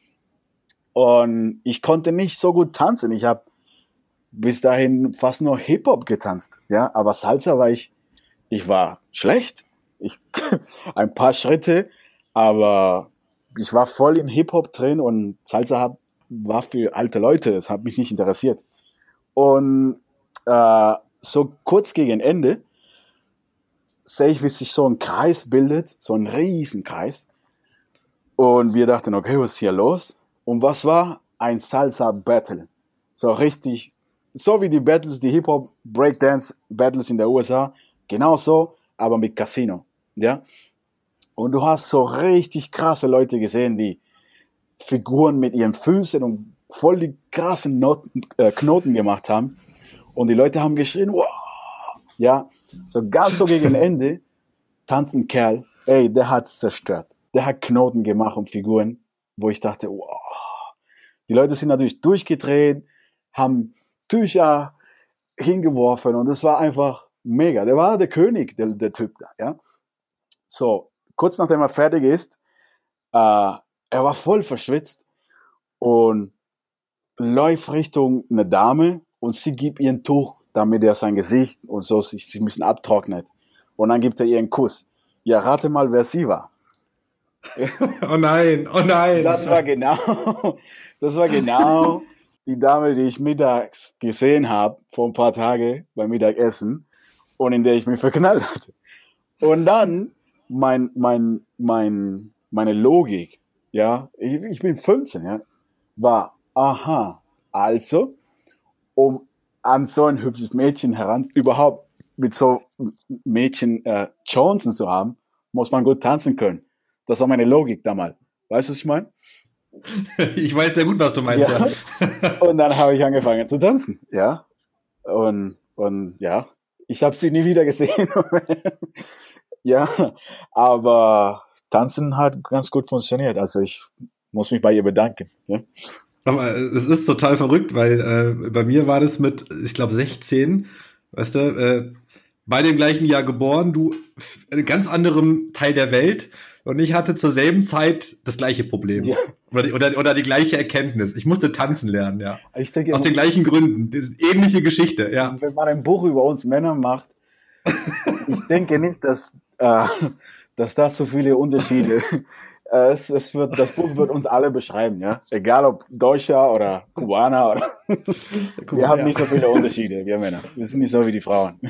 Und ich konnte nicht so gut tanzen. Ich habe bis dahin fast nur Hip-Hop getanzt. Ja, aber Salsa war ich, ich war schlecht. Ich, *laughs* ein paar Schritte, aber ich war voll im Hip-Hop drin und Salsa hab, war für alte Leute. Das hat mich nicht interessiert. Und äh, so kurz gegen Ende sehe ich, wie sich so ein Kreis bildet, so ein riesen Kreis. Und wir dachten, okay, was ist hier los? Und was war? Ein Salsa-Battle. So richtig, so wie die Battles, die Hip-Hop, Breakdance-Battles in der USA, genau so, aber mit Casino. Ja? Und du hast so richtig krasse Leute gesehen, die Figuren mit ihren Füßen und voll die krassen Noten, äh, Knoten gemacht haben. Und die Leute haben geschrien, wow! Ja, so ganz so gegen *laughs* Ende tanzt ein Kerl, ey, der hat's zerstört. Der hat Knoten gemacht und Figuren, wo ich dachte, wow. Die Leute sind natürlich durchgedreht, haben Tücher hingeworfen und es war einfach mega. Der war der König, der, der Typ da, ja. So, kurz nachdem er fertig ist, äh, er war voll verschwitzt und läuft Richtung eine Dame und sie gibt ihr ein Tuch, damit er sein Gesicht und so sich, sich ein bisschen abtrocknet. Und dann gibt er ihr einen Kuss. Ja, rate mal, wer sie war. *laughs* Oh nein, oh nein. Das war genau, das war genau die Dame, die ich mittags gesehen habe, vor ein paar Tagen beim Mittagessen und in der ich mich verknallt hatte. Und dann mein, mein, mein, meine Logik, ja, ich, ich bin 15, ja, war, aha, also, um an so ein hübsches Mädchen heran, überhaupt mit so Mädchen äh, Chancen zu haben, muss man gut tanzen können. Das war meine Logik damals. Weißt du, was ich meine? *laughs* Ich weiß sehr gut, was du meinst, ja. Ja. *laughs* Und dann habe ich angefangen zu tanzen, ja. Und, und ja, ich habe sie nie wieder gesehen. *laughs* ja, aber tanzen hat ganz gut funktioniert. Also ich muss mich bei ihr bedanken. Ja. Aber es ist total verrückt, weil äh, bei mir war das mit, ich glaube, 16, weißt du, äh, bei dem gleichen Jahr geboren, du in einem ganz anderen Teil der Welt und ich hatte zur selben Zeit das gleiche Problem. Ja. Oder, die, oder, oder die gleiche Erkenntnis. Ich musste tanzen lernen, ja. Ich denke, Aus den gleichen Gründen. Das ist ähnliche Geschichte, ja. wenn man ein Buch über uns Männer macht, ich denke nicht, dass, äh, dass da so viele Unterschiede *laughs* es, es wird, das Buch wird uns alle beschreiben, ja. Egal ob Deutscher oder Kubaner oder. *laughs* wir haben nicht so viele Unterschiede, wir Männer. Wir sind nicht so wie die Frauen.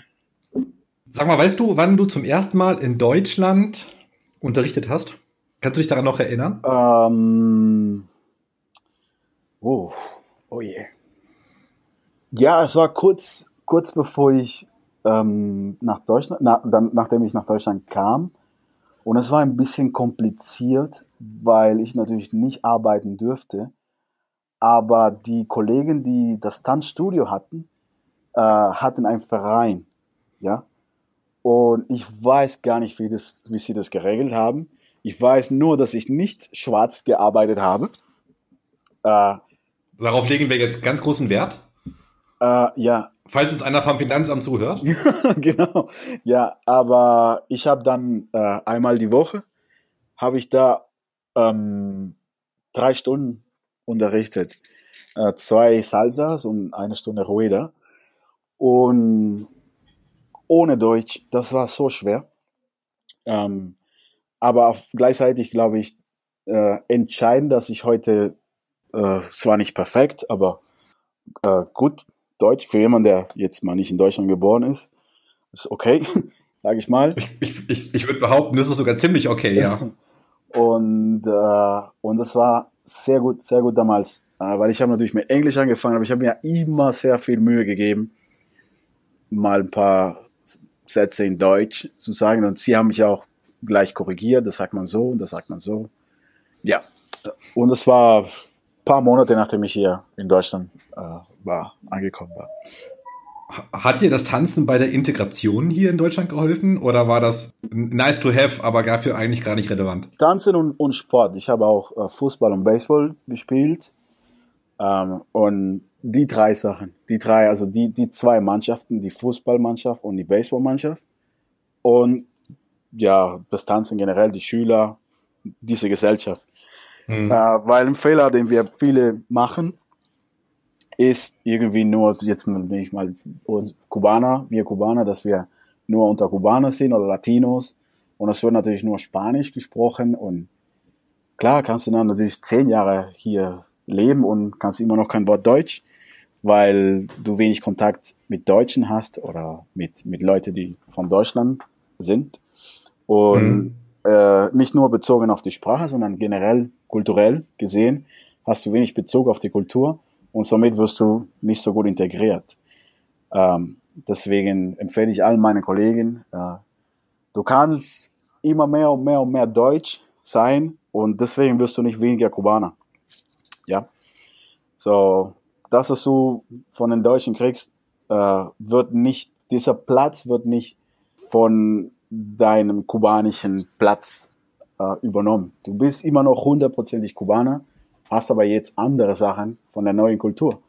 Sag mal, weißt du, wann du zum ersten Mal in Deutschland unterrichtet hast? Kannst du dich daran noch erinnern? Ähm, oh, oh je. Ja, es war kurz, kurz bevor ich ähm, nach Deutschland, na, dann, nachdem ich nach Deutschland kam. Und es war ein bisschen kompliziert, weil ich natürlich nicht arbeiten dürfte. Aber die Kollegen, die das Tanzstudio hatten, äh, hatten einen Verein. Ja. Und ich weiß gar nicht, wie, das, wie sie das geregelt haben. Ich weiß nur, dass ich nicht schwarz gearbeitet habe. Äh, Darauf legen wir jetzt ganz großen Wert. Äh, ja. Falls uns einer vom Finanzamt zuhört. *laughs* genau. Ja, aber ich habe dann äh, einmal die Woche, habe ich da ähm, drei Stunden unterrichtet. Äh, zwei Salsas und eine Stunde Rueda. Und ohne Deutsch, das war so schwer. Ähm, aber gleichzeitig glaube ich äh, entscheidend, dass ich heute äh, zwar nicht perfekt, aber äh, gut Deutsch für jemanden, der jetzt mal nicht in Deutschland geboren ist, ist okay, *laughs* sage ich mal. Ich, ich, ich, ich würde behaupten, das ist sogar ziemlich okay, ja. *laughs* und, äh, und das war sehr gut, sehr gut damals, äh, weil ich habe natürlich mit Englisch angefangen, aber ich habe mir immer sehr viel Mühe gegeben, mal ein paar Sätze in Deutsch zu sagen und sie haben mich auch gleich korrigiert, das sagt man so und das sagt man so. Ja, und das war ein paar Monate, nachdem ich hier in Deutschland war, angekommen war. Hat dir das Tanzen bei der Integration hier in Deutschland geholfen oder war das nice to have, aber dafür eigentlich gar nicht relevant? Tanzen und, und Sport. Ich habe auch äh, Fußball und Baseball gespielt. Ähm, und die drei Sachen, die drei, also die, die zwei Mannschaften, die Fußballmannschaft und die Baseballmannschaft. Und ja, das Tanzen generell, die Schüler, diese Gesellschaft. Mhm. Äh, weil ein Fehler, den wir viele machen, ist irgendwie nur, jetzt bin ich mal Kubaner, wir Kubaner, dass wir nur unter Kubaner sind oder Latinos. Und es wird natürlich nur Spanisch gesprochen. Und klar kannst du dann natürlich zehn Jahre hier leben und kannst immer noch kein Wort Deutsch, weil du wenig Kontakt mit Deutschen hast oder mit, mit Leuten, die von Deutschland sind. Und mhm. äh, nicht nur bezogen auf die Sprache, sondern generell kulturell gesehen hast du wenig Bezug auf die Kultur und somit wirst du nicht so gut integriert. Ähm, deswegen empfehle ich allen meinen Kollegen, äh, du kannst immer mehr und mehr und mehr Deutsch sein und deswegen wirst du nicht weniger Kubaner. Ja, so das, was du von den Deutschen kriegst, äh, wird nicht, dieser Platz wird nicht von deinem kubanischen Platz äh, übernommen. Du bist immer noch hundertprozentig Kubaner, hast aber jetzt andere Sachen von der neuen Kultur.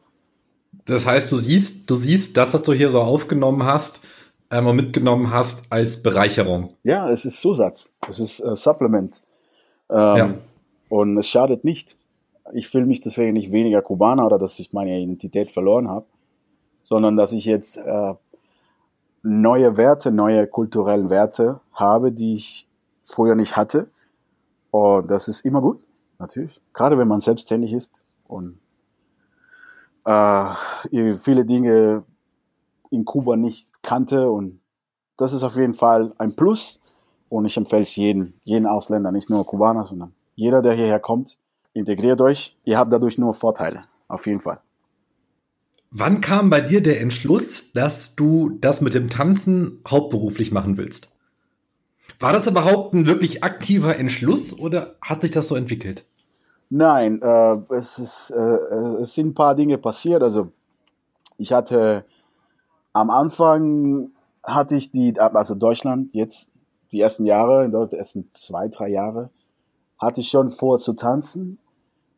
Das heißt, du siehst, du siehst das, was du hier so aufgenommen hast ähm, und mitgenommen hast, als Bereicherung. Ja, es ist Zusatz, es ist äh, Supplement. Ähm, ja. Und es schadet nicht. Ich fühle mich deswegen nicht weniger Kubaner oder dass ich meine Identität verloren habe, sondern dass ich jetzt äh, neue Werte, neue kulturelle Werte habe, die ich früher nicht hatte. Und das ist immer gut natürlich. Gerade wenn man selbstständig ist und äh, viele Dinge in Kuba nicht kannte. Und das ist auf jeden Fall ein Plus. Und ich empfehle es jedem, jeden Ausländer, nicht nur Kubaner, sondern jeder, der hierher kommt, integriert euch. Ihr habt dadurch nur Vorteile. Auf jeden Fall. Wann kam bei dir der Entschluss, dass du das mit dem Tanzen hauptberuflich machen willst? War das überhaupt ein wirklich aktiver Entschluss oder hat sich das so entwickelt? Nein, äh, es, ist, äh, es sind ein paar Dinge passiert. Also ich hatte am Anfang hatte ich die, also Deutschland jetzt die ersten Jahre, die ersten zwei, drei Jahre, hatte ich schon vor zu tanzen.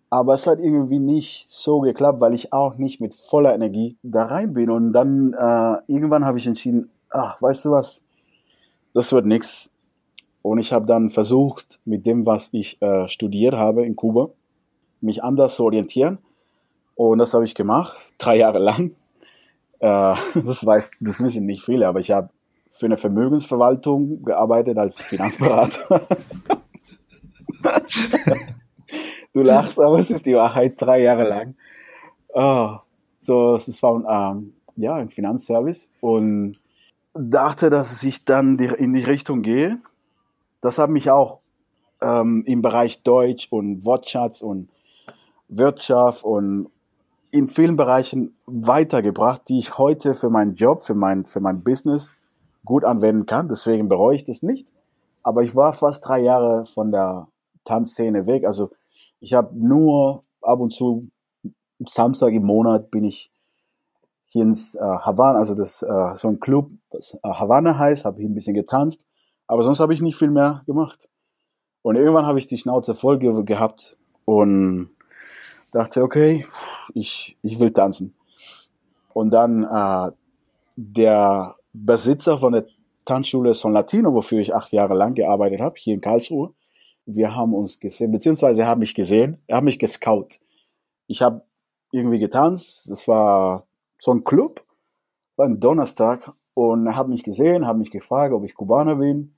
Aber es hat irgendwie nicht so geklappt, weil ich auch nicht mit voller Energie da rein bin. Und dann äh, irgendwann habe ich entschieden, ach, weißt du was, das wird nichts. Und ich habe dann versucht, mit dem, was ich äh, studiert habe in Kuba, mich anders zu orientieren. Und das habe ich gemacht, *laughs* drei Jahre lang. Äh, *laughs* das, weiß, das wissen nicht viele, aber ich habe für eine Vermögensverwaltung gearbeitet als Finanzberater. *laughs* du lachst, aber es ist die Wahrheit, drei Jahre lang. Oh, so, es war ähm, ja, ein Finanzservice und dachte, dass ich dann in die Richtung gehe. Das hat mich auch ähm, im Bereich Deutsch und Wortschatz und Wirtschaft und in vielen Bereichen weitergebracht, die ich heute für meinen Job, für mein, für mein Business gut anwenden kann. Deswegen bereue ich das nicht. Aber ich war fast drei Jahre von der Tanzszene weg. Also ich habe nur ab und zu Samstag im Monat bin ich hier ins äh, Havana, also das äh, so ein Club, das äh, Havana heißt, habe ich ein bisschen getanzt, aber sonst habe ich nicht viel mehr gemacht. Und irgendwann habe ich die Schnauze voll ge gehabt und dachte, okay, ich, ich will tanzen. Und dann äh, der Besitzer von der Tanzschule Son Latino, wofür ich acht Jahre lang gearbeitet habe, hier in Karlsruhe, wir haben uns gesehen, beziehungsweise er hat mich gesehen, er hat mich gescout. Ich habe irgendwie getanzt, das war so ein Club, war ein Donnerstag und er hat mich gesehen, hat mich gefragt, ob ich Kubaner bin.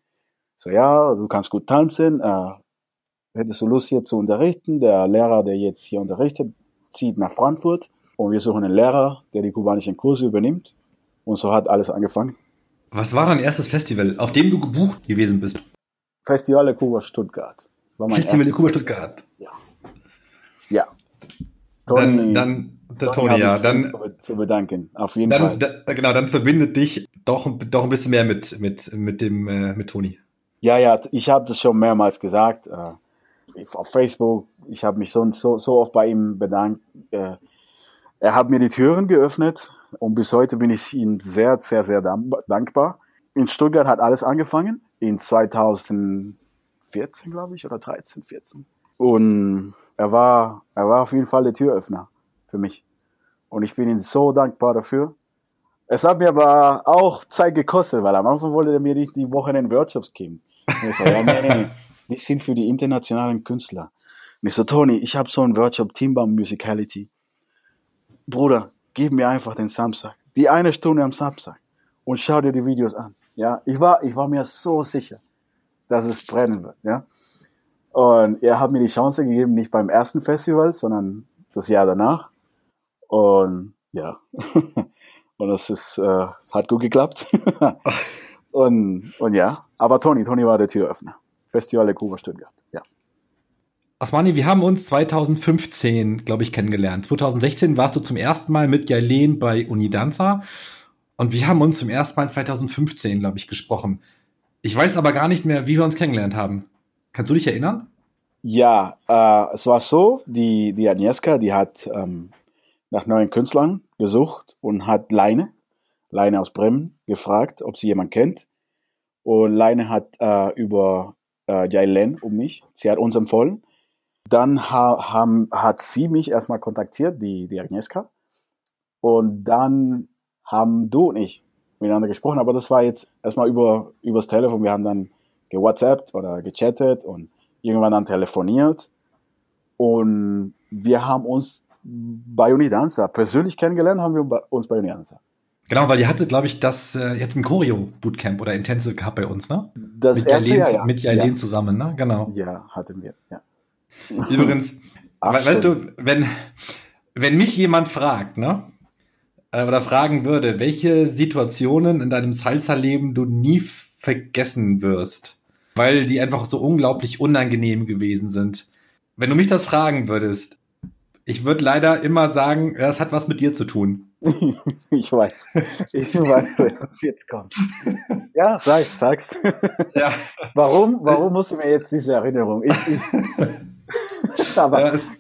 So, ja, du kannst gut tanzen, äh, hättest du Lust hier zu unterrichten? Der Lehrer, der jetzt hier unterrichtet, zieht nach Frankfurt und wir suchen einen Lehrer, der die kubanischen Kurse übernimmt. Und so hat alles angefangen. Was war dein erstes Festival, auf dem du gebucht gewesen bist? Festival der Kuba Stuttgart. Festival der Kuba Stuttgart. Ja. Ja. Tony, dann, dann der Tony, Tony ja, dann zu bedanken, auf jeden dann, Fall. Da, genau, dann verbindet dich doch, doch ein bisschen mehr mit mit mit dem äh, mit Tony. Ja, ja, ich habe das schon mehrmals gesagt äh, auf Facebook. Ich habe mich so, so so oft bei ihm bedankt. Äh, er hat mir die Türen geöffnet und bis heute bin ich ihm sehr, sehr, sehr dankbar. In Stuttgart hat alles angefangen in 2014, glaube ich, oder 13, 14. Und er war, er war auf jeden Fall der Türöffner für mich. Und ich bin ihm so dankbar dafür. Es hat mir aber auch Zeit gekostet, weil am Anfang wollte er mir nicht die Wochenend-Workshops geben. So, ja, nee, nee, *laughs* die sind für die internationalen Künstler. Und ich so, Tony, ich habe so einen Workshop Teambaum Musicality. Bruder, gib mir einfach den Samstag. Die eine Stunde am Samstag. Und schau dir die Videos an. Ja, ich war, ich war mir so sicher, dass es brennen wird. Ja. Und er hat mir die Chance gegeben, nicht beim ersten Festival, sondern das Jahr danach. Und ja, *laughs* und das ist, äh, es hat gut geklappt. *laughs* und, und ja, aber Toni, Toni war der Türöffner. Festival der Kuba Stuttgart, ja. Asmani, wir haben uns 2015, glaube ich, kennengelernt. 2016 warst du zum ersten Mal mit Jailen bei Unidanza und wir haben uns zum ersten Mal 2015, glaube ich, gesprochen. Ich weiß aber gar nicht mehr, wie wir uns kennengelernt haben. Kannst du dich erinnern? Ja, äh, es war so, die, die Agnieszka, die hat ähm, nach neuen Künstlern gesucht und hat Leine, Leine aus Bremen, gefragt, ob sie jemand kennt. Und Leine hat äh, über äh, Jailen um mich, sie hat uns empfohlen. Dann ha, haben, hat sie mich erstmal kontaktiert, die, die Agnieszka. Und dann haben du und ich miteinander gesprochen, aber das war jetzt erstmal über, übers Telefon. Wir haben dann gewhatsappt oder gechattet und irgendwann dann telefoniert. Und wir haben uns bei Unidanza persönlich kennengelernt, haben wir uns bei Unidanza. Genau, weil ihr hattet, glaube ich, das, äh, ihr hattet ein Choreo-Bootcamp oder Intensive gehabt bei uns, ne? Das mit erste Jalen, Jahr, ja. Mit Jalen ja. zusammen, ne? Genau. Ja, hatten wir, ja. *laughs* Übrigens, Ach, we weißt du, wenn, wenn mich jemand fragt, ne? äh, Oder fragen würde, welche Situationen in deinem Salsa-Leben du nie vergessen wirst, weil die einfach so unglaublich unangenehm gewesen sind. Wenn du mich das fragen würdest, ich würde leider immer sagen, ja, das hat was mit dir zu tun. *laughs* ich weiß. Ich weiß, was jetzt kommt. Ja, sag's, sag's. Ja, Warum, warum musst du mir jetzt diese Erinnerung? Ich, ich, *laughs* aber ja es,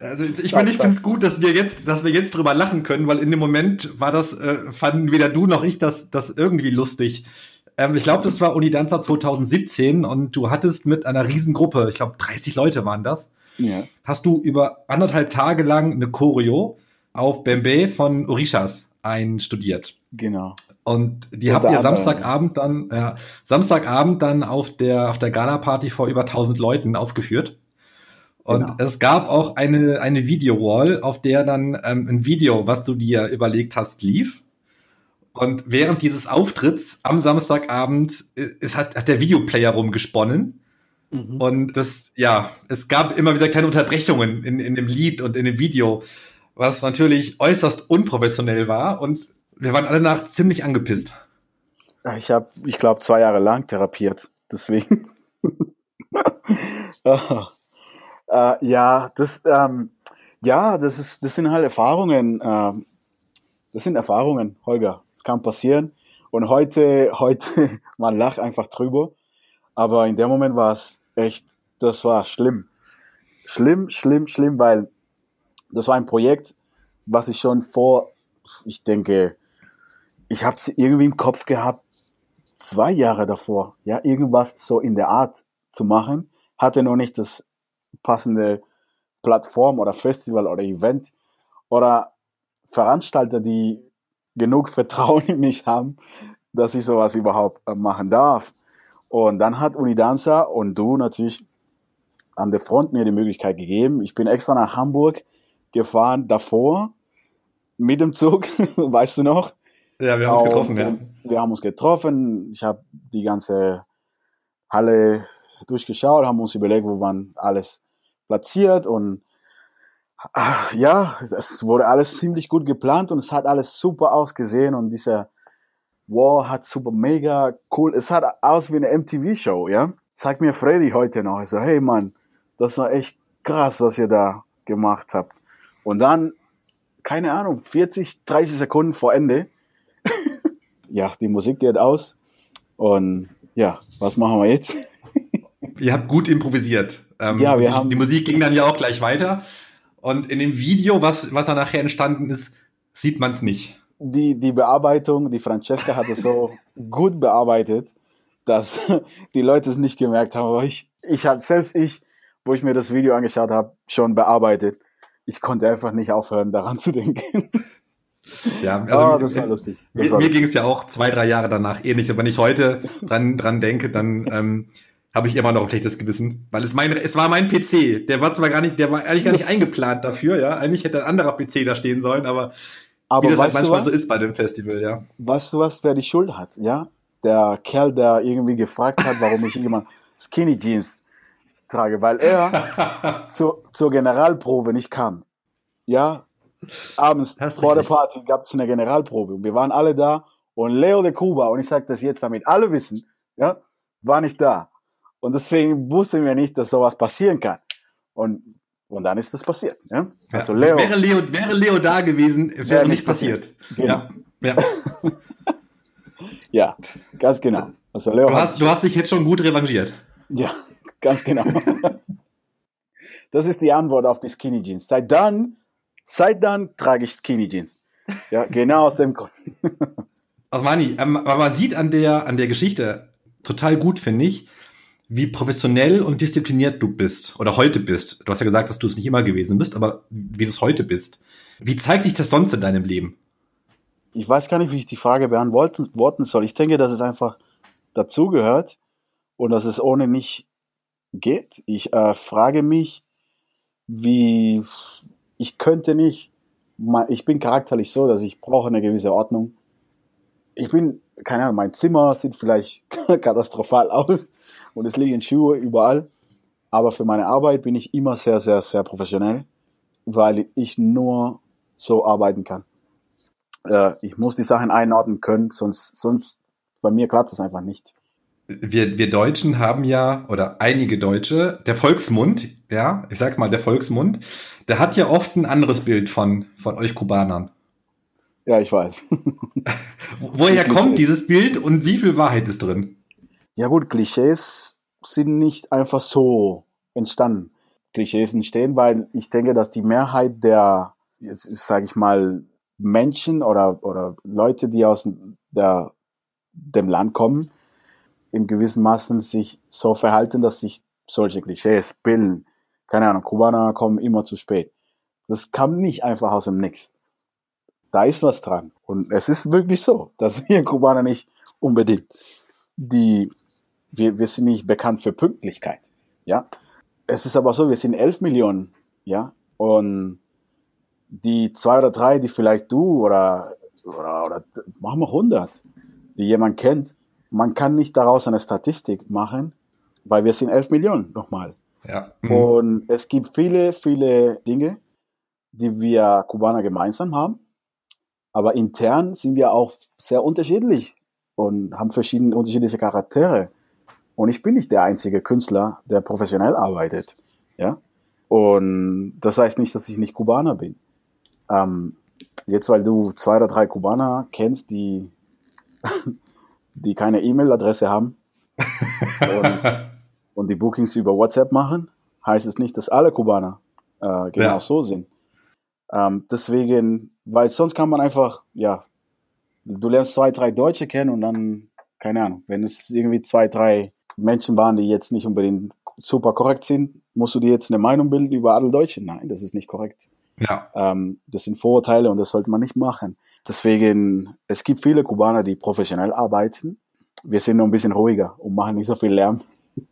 also ich meine, ich finde es gut, dass wir jetzt, dass wir jetzt drüber lachen können, weil in dem Moment war das, äh, fanden weder du noch ich das, das irgendwie lustig. Ähm, ich glaube, das war Unidanza 2017 und du hattest mit einer Riesengruppe, ich glaube 30 Leute waren das, ja, hast du über anderthalb Tage lang eine Choreo auf Bembe von Orishas einstudiert. genau. Und die habt ihr Samstagabend dann, ja, Samstagabend dann auf der, auf der Gala-Party vor über 1000 Leuten aufgeführt. Und Genau. es gab auch eine, eine Video-Wall, auf der dann ähm, ein Video, was du dir überlegt hast, lief. Und während dieses Auftritts am Samstagabend äh, es hat, hat der Videoplayer rumgesponnen. Mhm. Und das, ja, es gab immer wieder kleine Unterbrechungen in, in dem Lied und in dem Video, was natürlich äußerst unprofessionell war und wir waren alle nach ziemlich angepisst. Ich habe, ich glaube, zwei Jahre lang therapiert, deswegen. *laughs* äh, ja, das, ähm, ja, das ist, das sind halt Erfahrungen. Äh, das sind Erfahrungen, Holger. Das kann passieren. Und heute, heute, *laughs* man lacht einfach drüber. Aber in dem Moment war es echt, das war schlimm. Schlimm, schlimm, schlimm, weil das war ein Projekt, was ich schon vor, ich denke, ich habe es irgendwie im Kopf gehabt, zwei Jahre davor, ja, irgendwas so in der Art zu machen, hatte noch nicht das passende Plattform oder Festival oder Event oder Veranstalter, die genug *laughs* Vertrauen in mich haben, dass ich sowas überhaupt äh, machen darf. Und dann hat Unidanza und du natürlich an der Front mir die Möglichkeit gegeben. Ich bin extra nach Hamburg gefahren davor mit dem Zug, *laughs* weißt du noch? Ja, wir haben uns getroffen, ja. Wir haben uns getroffen. Ich habe die ganze Halle durchgeschaut, haben uns überlegt, wo man alles platziert und ach, ja, es wurde alles ziemlich gut geplant und es hat alles super ausgesehen und dieser Wow hat super mega cool, es hat aus wie eine MTV-Show, ja. Sagt mir Freddy heute noch, ich so, hey Mann, das war echt krass, was ihr da gemacht habt. Und dann, keine Ahnung, 40, 30 Sekunden vor Ende, *laughs* ja, die Musik geht aus und ja, was machen wir jetzt? *laughs* Ihr habt gut improvisiert. Ähm, ja, wir die, haben die Musik ging dann ja auch gleich weiter. Und in dem Video, was, was da nachher entstanden ist, sieht man es nicht. Die, die Bearbeitung, die Francesca hat es so *laughs* gut bearbeitet, dass die Leute es nicht gemerkt haben. Aber ich, ich habe selbst ich, wo ich mir das Video angeschaut habe, schon bearbeitet. Ich konnte einfach nicht aufhören, daran zu denken. *laughs* Ja, also oh, das war lustig. Das mir, mir ging es ja auch zwei, drei Jahre danach ähnlich. Und wenn ich heute *laughs* dran, dran denke, dann ähm, habe ich immer noch ein schlechtes Gewissen, weil es mein, es war mein PC. Der war zwar gar nicht, der war eigentlich gar nicht eingeplant dafür, ja. Eigentlich hätte ein anderer PC da stehen sollen, aber, aber wie das halt manchmal so ist bei dem Festival, ja. Weißt du was, wer die Schuld hat, ja? Der Kerl, der irgendwie gefragt hat, warum ich immer *laughs* Skinny Jeans trage, weil er *laughs* zur, zur Generalprobe nicht kam. Ja, abends vor der Party gab es eine Generalprobe und wir waren alle da und Leo de Cuba, und ich sage das jetzt, damit alle wissen, ja, war nicht da. Und deswegen wussten wir nicht, dass sowas passieren kann. Und, und dann ist das passiert. Ja? Also Leo, wäre, Leo, wäre Leo da gewesen, wäre, wäre nicht passiert. passiert. Genau. Ja. Ja. *laughs* ja, ganz genau. Also Leo du, hast, du hast dich jetzt schon gut revanchiert. Ja, ganz genau. *laughs* das ist die Antwort auf die Skinny Jeans. Seit dann, seit dann trage ich Skinny Jeans. Ja, genau aus dem Grund. *laughs* Also Mani, ähm, man sieht an der, an der Geschichte total gut, finde ich, wie professionell und diszipliniert du bist oder heute bist. Du hast ja gesagt, dass du es nicht immer gewesen bist, aber wie du es heute bist. Wie zeigt sich das sonst in deinem Leben? Ich weiß gar nicht, wie ich die Frage beantworten soll. Ich denke, dass es einfach dazugehört und dass es ohne nicht geht. Ich äh, frage mich, wie ich könnte nicht. Ich bin charakterlich so, dass ich brauche eine gewisse Ordnung. Ich bin, keine Ahnung, mein Zimmer sieht vielleicht *laughs* katastrophal aus und es liegen Schuhe überall. Aber für meine Arbeit bin ich immer sehr, sehr, sehr professionell, weil ich nur so arbeiten kann. Äh, ich muss die Sachen einordnen können, sonst, sonst bei mir klappt das einfach nicht. Wir, wir Deutschen haben ja, oder einige Deutsche, der Volksmund, ja, ich sag mal der Volksmund, der hat ja oft ein anderes Bild von, von euch Kubanern. Ja, ich weiß. *laughs* Woher kommt dieses Bild und wie viel Wahrheit ist drin? Ja gut, Klischees sind nicht einfach so entstanden. Klischees entstehen, weil ich denke, dass die Mehrheit der, sage ich mal, Menschen oder, oder Leute, die aus der, dem Land kommen, in gewissem Maßen sich so verhalten, dass sich solche Klischees bilden. Keine Ahnung, Kubaner kommen immer zu spät. Das kam nicht einfach aus dem Nix. Da ist was dran. Und es ist wirklich so, dass *laughs* wir Kubaner nicht unbedingt die wir, wir sind nicht bekannt für Pünktlichkeit. Ja. Es ist aber so, wir sind elf Millionen, ja. Und die zwei oder drei, die vielleicht du oder, oder, oder machen wir 100, die jemand kennt, man kann nicht daraus eine Statistik machen, weil wir sind 11 Millionen nochmal. Ja. Mhm. Und es gibt viele, viele Dinge, die wir Kubaner gemeinsam haben. Aber intern sind wir auch sehr unterschiedlich und haben verschiedene unterschiedliche Charaktere. Und ich bin nicht der einzige Künstler, der professionell arbeitet. Ja? Und das heißt nicht, dass ich nicht Kubaner bin. Ähm, jetzt, weil du zwei oder drei Kubaner kennst, die, die keine E-Mail-Adresse haben *laughs* und, und, die Bookings über WhatsApp machen, heißt es nicht, dass alle Kubaner äh, genau ja. so sind. Ähm, deswegen, weil sonst kann man einfach, ja, du lernst zwei, drei Deutsche kennen und dann, keine Ahnung, wenn es irgendwie zwei, drei Menschen waren, die jetzt nicht unbedingt super korrekt sind, musst du dir jetzt eine Meinung bilden über alle Deutschen. Nein, das ist nicht korrekt. Ja. Ähm, das sind Vorurteile und das sollte man nicht machen. Deswegen, es gibt viele Kubaner, die professionell arbeiten. Wir sind nur ein bisschen ruhiger und machen nicht so viel Lärm.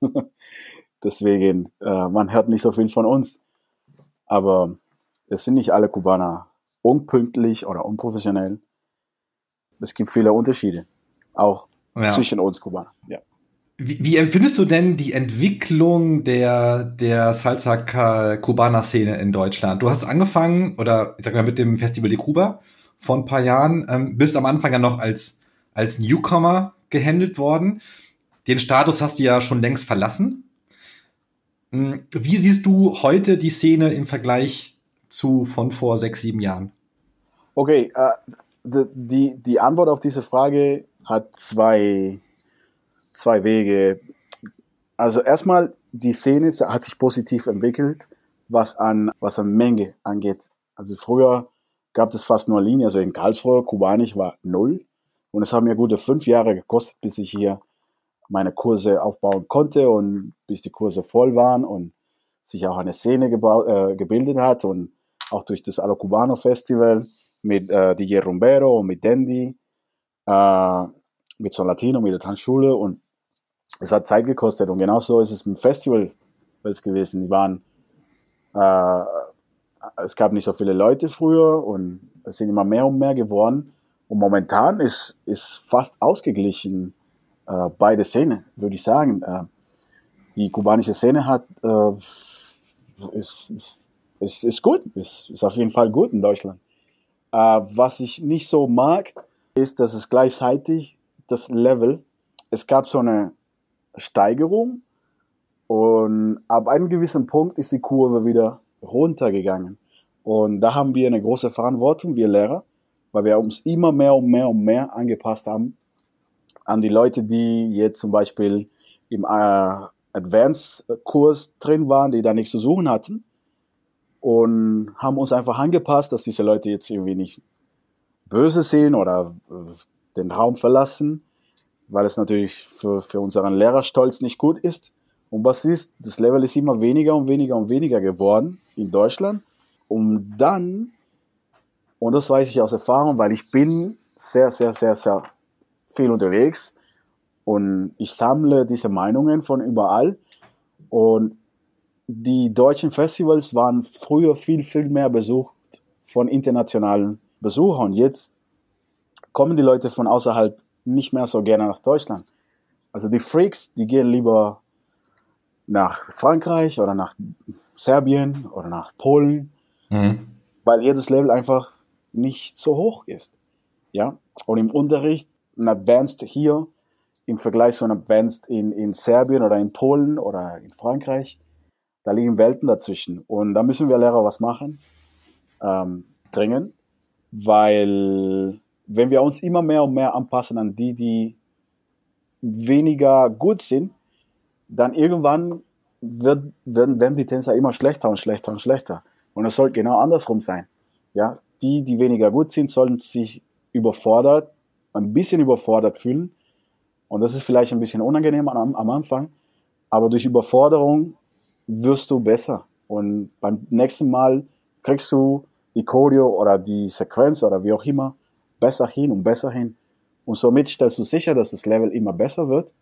*laughs* Deswegen, äh, man hört nicht so viel von uns. Aber es sind nicht alle Kubaner unpünktlich oder unprofessionell. Es gibt viele Unterschiede, auch ja. zwischen uns Kubaner. Ja. Wie, wie, empfindest du denn die Entwicklung der, der Salsa-Cubana-Szene in Deutschland? Du hast angefangen, oder ich sag mal mit dem Festival de Cuba vor ein paar Jahren, ähm, bist am Anfang ja noch als, als Newcomer gehandelt worden. Den Status hast du ja schon längst verlassen. Hm, wie siehst du heute die Szene im Vergleich zu von vor sechs, sieben Jahren? Okay, äh, die, die Antwort auf diese Frage hat zwei zwei Wege. Also erstmal, die Szene hat sich positiv entwickelt, was an, was an Menge angeht. Also früher gab es fast nur Linien, also in Karlsruhe, Kubanisch war null. Und es haben mir gute fünf Jahre gekostet, bis ich hier meine Kurse aufbauen konnte und bis die Kurse voll waren und sich auch eine Szene äh, gebildet hat und auch durch das Alo Cubano Festival mit äh, DJ Rumbero und mit Dandy, äh, mit Son Latino, mit der Tanzschule und es hat Zeit gekostet und genauso ist es mit Festival gewesen. Die waren, äh, es gab nicht so viele Leute früher und es sind immer mehr und mehr geworden. Und momentan ist, ist fast ausgeglichen äh, beide Szenen, würde ich sagen. Äh, die kubanische Szene hat, äh, ist, ist, ist gut, ist, ist auf jeden Fall gut in Deutschland. Äh, was ich nicht so mag, ist, dass es gleichzeitig das Level, es gab so eine Steigerung und ab einem gewissen Punkt ist die Kurve wieder runtergegangen. Und da haben wir eine große Verantwortung, wir Lehrer, weil wir uns immer mehr und mehr und mehr angepasst haben an die Leute, die jetzt zum Beispiel im äh, Advanced-Kurs drin waren, die da nichts zu suchen hatten. Und haben uns einfach angepasst, dass diese Leute jetzt irgendwie nicht böse sind oder äh, den Raum verlassen, weil es natürlich für, für unseren Lehrerstolz nicht gut ist. Und was ist? Das Level ist immer weniger und weniger und weniger geworden in Deutschland. Um dann, und das weiß ich aus Erfahrung, weil ich bin sehr, sehr, sehr, sehr viel unterwegs und ich sammle diese Meinungen von überall. Und die deutschen Festivals waren früher viel, viel mehr besucht von internationalen Besuchern. Jetzt kommen die Leute von außerhalb nicht mehr so gerne nach Deutschland. Also die Freaks, die gehen lieber nach Frankreich oder nach Serbien oder nach Polen, mhm. weil das Level einfach nicht so hoch ist. Ja, und im Unterricht, ein Advanced hier im Vergleich zu einem Advanced in, in Serbien oder in Polen oder in Frankreich, da liegen Welten dazwischen. Und da müssen wir Lehrer was machen, ähm, dringend, weil wenn wir uns immer mehr und mehr anpassen an die, die weniger gut sind, dann irgendwann wird, werden, werden die Tänzer immer schlechter und schlechter und schlechter. Und es soll genau andersrum sein. Ja, die, die weniger gut sind, sollen sich überfordert, ein bisschen überfordert fühlen. Und das ist vielleicht ein bisschen unangenehm am, am Anfang, aber durch Überforderung wirst du besser. Und beim nächsten Mal kriegst du die Choreo oder die Sequenz oder wie auch immer besser hin und besser hin. Und somit stellst du sicher, dass das Level immer besser wird.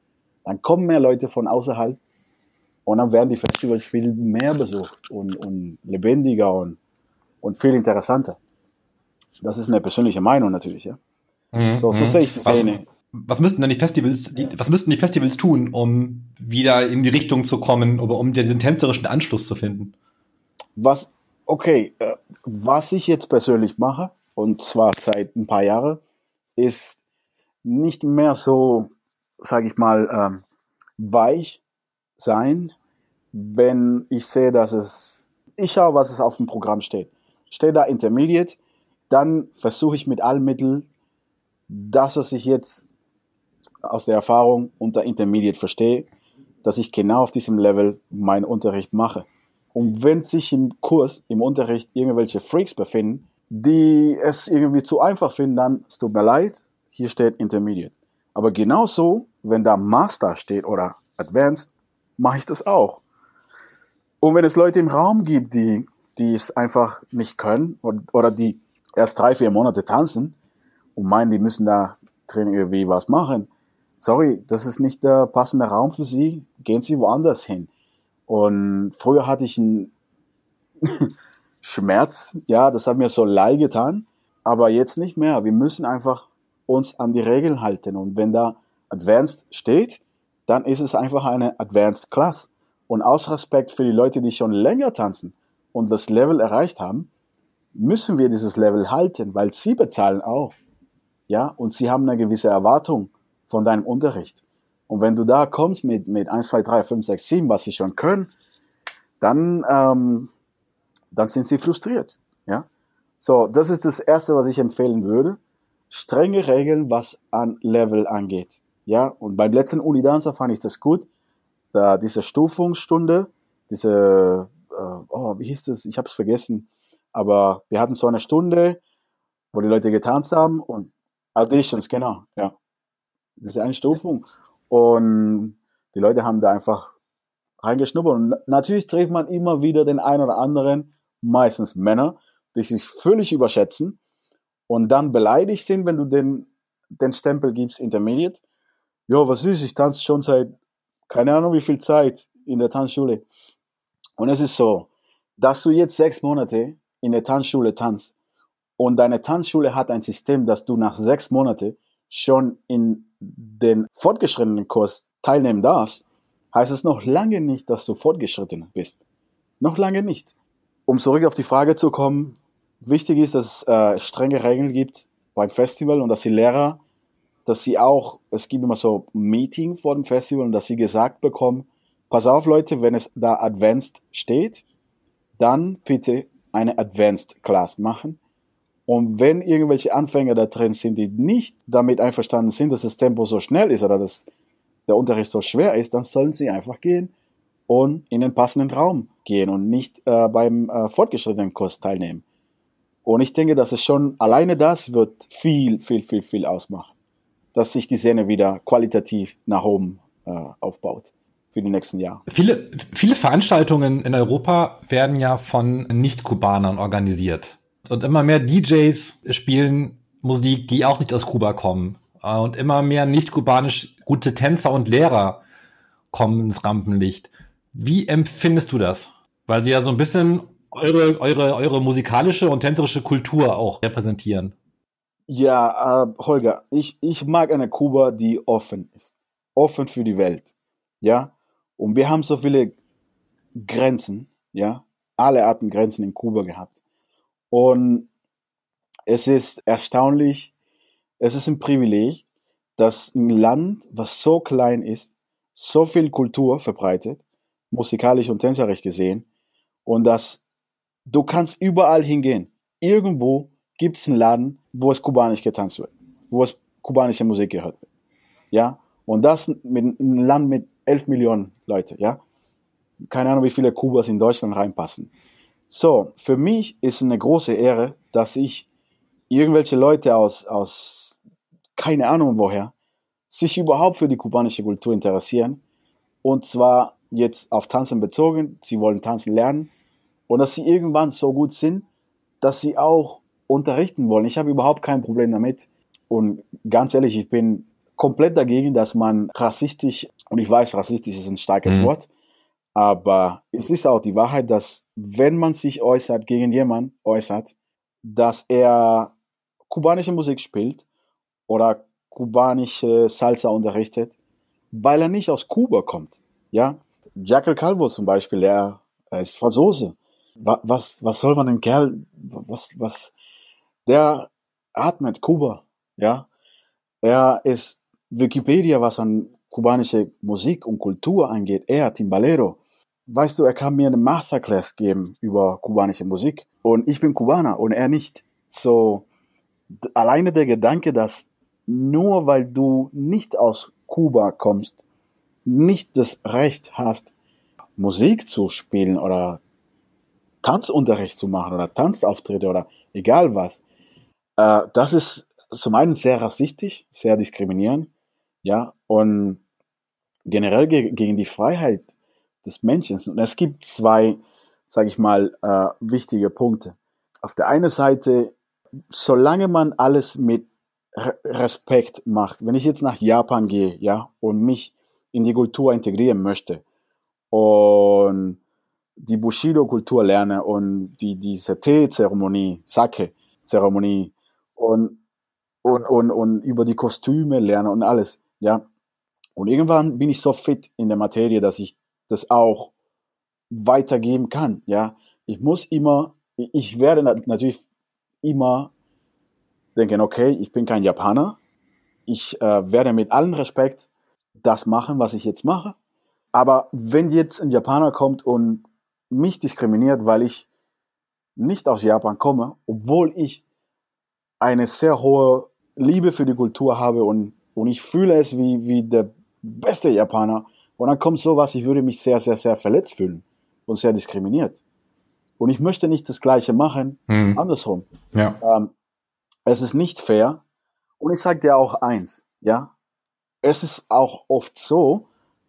Dann kommen mehr Leute von außerhalb und dann werden die Festivals viel mehr besucht und, und lebendiger und, und viel interessanter. Das ist eine persönliche Meinung natürlich, ja. Mhm, so, so mhm. sehe ich die Szene. was müssten denn die Festivals, die, was müssten die Festivals tun, um wieder in die Richtung zu kommen, oder um diesen tänzerischen Anschluss zu finden? Was, okay, äh, was ich jetzt persönlich mache, und zwar seit ein paar Jahren, ist nicht mehr so, sage ich mal, ähm, weich sein, wenn ich sehe, dass es, ich schaue, was es auf dem Programm steht. Steht da Intermediate, dann versuche ich mit allen Mitteln das, was ich jetzt aus der Erfahrung unter Intermediate verstehe, dass ich genau auf diesem Level meinen Unterricht mache. Und wenn sich im Kurs, im Unterricht irgendwelche Freaks befinden, die es irgendwie zu einfach finden, dann es tut mir leid, hier steht Intermediate. Aber genauso, wenn da Master steht oder Advanced, mache ich das auch. Und wenn es Leute im Raum gibt, die, die es einfach nicht können oder die erst drei, vier Monate tanzen und meinen, die müssen da drin irgendwie was machen, sorry, das ist nicht der passende Raum für Sie, gehen Sie woanders hin. Und früher hatte ich einen *laughs* Schmerz, ja, das hat mir so leid getan, aber jetzt nicht mehr. Wir müssen einfach uns an die Regeln halten. Und wenn da Advanced steht, dann ist es einfach eine Advanced Class. Und aus Respekt für die Leute, die schon länger tanzen und das Level erreicht haben, müssen wir dieses Level halten, weil sie bezahlen auch. Ja, und sie haben eine gewisse Erwartung von deinem Unterricht. Und wenn du da kommst mit, mit 1, 2, 3, 5, 6, 7, was sie schon können, dann, ähm, dann sind sie frustriert. Ja? So, das ist das Erste, was ich empfehlen würde. Strenge Regeln, was an Level angeht. Ja, und beim letzten Unidancer fand ich das gut. Da diese Stufungsstunde, diese, äh, oh, wie hieß das? Ich habe es vergessen. Aber wir hatten so eine Stunde, wo die Leute getanzt haben und Auditions, genau, ja. Das ist eine Stufung. Und die Leute haben da einfach reingeschnuppert. Und natürlich trifft man immer wieder den einen oder anderen, meistens Männer, die sich völlig überschätzen und dann beleidigt sind, wenn du den, den Stempel gibst, Intermediate. Jo, was ist, ich tanze schon seit, keine Ahnung wie viel Zeit in der Tanzschule. Und es ist so, dass du jetzt sechs Monate in der Tanzschule tanzt und deine Tanzschule hat ein System, dass du nach sechs Monaten schon in den fortgeschrittenen Kurs teilnehmen darfst, heißt es noch lange nicht, dass du fortgeschritten bist. Noch lange nicht. Um zurück auf die Frage zu kommen, wichtig ist, dass es äh, strenge Regeln gibt beim Festival und dass die Lehrer, dass sie auch, es gibt immer so Meeting vor dem Festival und dass sie gesagt bekommen, pass auf Leute, wenn es da Advanced steht, dann bitte eine Advanced Class machen und wenn irgendwelche Anfänger da drin sind, die nicht damit einverstanden sind, dass das Tempo so schnell ist oder dass der Unterricht so schwer ist, dann sollen sie einfach gehen und in den passenden Raum gehen und nicht äh, beim äh, fortgeschrittenen Kurs teilnehmen. Und ich denke, dass es schon alleine das wird viel, viel, viel, viel ausmachen, dass sich die Szene wieder qualitativ nach oben äh, aufbaut für die nächsten Jahre. Viele, viele Veranstaltungen in Europa werden ja von Nicht-Kubanern organisiert. Und immer mehr DJs spielen Musik, die auch nicht aus Kuba kommen. Äh, und immer mehr nicht kubanisch gute Tänzer und Lehrer kommen ins Rampenlicht. Wie empfindest du das? Weil sie ja so ein bisschen eure, eure, eure musikalische und tänzerische Kultur auch repräsentieren. Ja, äh, Holger, ich, ich mag eine Kuba, die offen ist. Offen für die Welt. Ja. Und wir haben so viele Grenzen, ja. Alle Arten Grenzen in Kuba gehabt. Und es ist erstaunlich, es ist ein Privileg, dass ein Land, was so klein ist, so viel Kultur verbreitet, musikalisch und tänzerisch gesehen, und dass du kannst überall hingehen. Irgendwo gibt es einen Laden, wo es kubanisch getanzt wird, wo es kubanische Musik gehört wird. Ja, und das mit einem Land mit 11 Millionen Leute, ja. Keine Ahnung, wie viele Kubas in Deutschland reinpassen. So, für mich ist eine große Ehre, dass ich irgendwelche Leute aus, aus keine Ahnung woher, sich überhaupt für die kubanische Kultur interessieren. Und zwar jetzt auf Tanzen bezogen. Sie wollen tanzen lernen. Und dass sie irgendwann so gut sind, dass sie auch unterrichten wollen. Ich habe überhaupt kein Problem damit. Und ganz ehrlich, ich bin komplett dagegen, dass man rassistisch, und ich weiß, rassistisch ist ein starkes mhm. Wort, aber es ist auch die Wahrheit, dass wenn man sich äußert, gegen jemanden äußert, dass er kubanische Musik spielt oder kubanische Salsa unterrichtet, weil er nicht aus Kuba kommt. Ja, Jackal Calvo zum Beispiel, er, er ist Franzose. Was, was soll man den Kerl, was, was, der atmet Kuba, ja. Er ist Wikipedia, was an kubanische Musik und Kultur angeht. Er, Timbalero. Weißt du, er kann mir eine Masterclass geben über kubanische Musik. Und ich bin Kubaner und er nicht. So, alleine der Gedanke, dass nur weil du nicht aus Kuba kommst, nicht das Recht hast, Musik zu spielen oder Tanzunterricht zu machen oder Tanzauftritte oder egal was, äh, das ist zum einen sehr rassistisch, sehr diskriminierend, ja, und generell ge gegen die Freiheit des Menschen. Und es gibt zwei, sage ich mal, äh, wichtige Punkte. Auf der einen Seite, solange man alles mit Respekt macht, wenn ich jetzt nach Japan gehe, ja, und mich in die Kultur integrieren möchte und die Bushido-Kultur lerne und die, diese Tee-Zeremonie, Sake-Zeremonie und, und, und, und über die Kostüme lerne und alles, ja. Und irgendwann bin ich so fit in der Materie, dass ich das auch weitergeben kann, ja. Ich muss immer, ich werde natürlich immer denken, okay, ich bin kein Japaner. Ich äh, werde mit allem Respekt das machen, was ich jetzt mache. Aber wenn jetzt ein Japaner kommt und mich diskriminiert, weil ich nicht aus Japan komme, obwohl ich eine sehr hohe Liebe für die Kultur habe und, und ich fühle es wie, wie der beste Japaner. Und dann kommt sowas, ich würde mich sehr, sehr, sehr verletzt fühlen und sehr diskriminiert. Und ich möchte nicht das Gleiche machen, mhm. andersrum. Ja. Ähm, es ist nicht fair. Und ich sage dir auch eins, ja. Es ist auch oft so,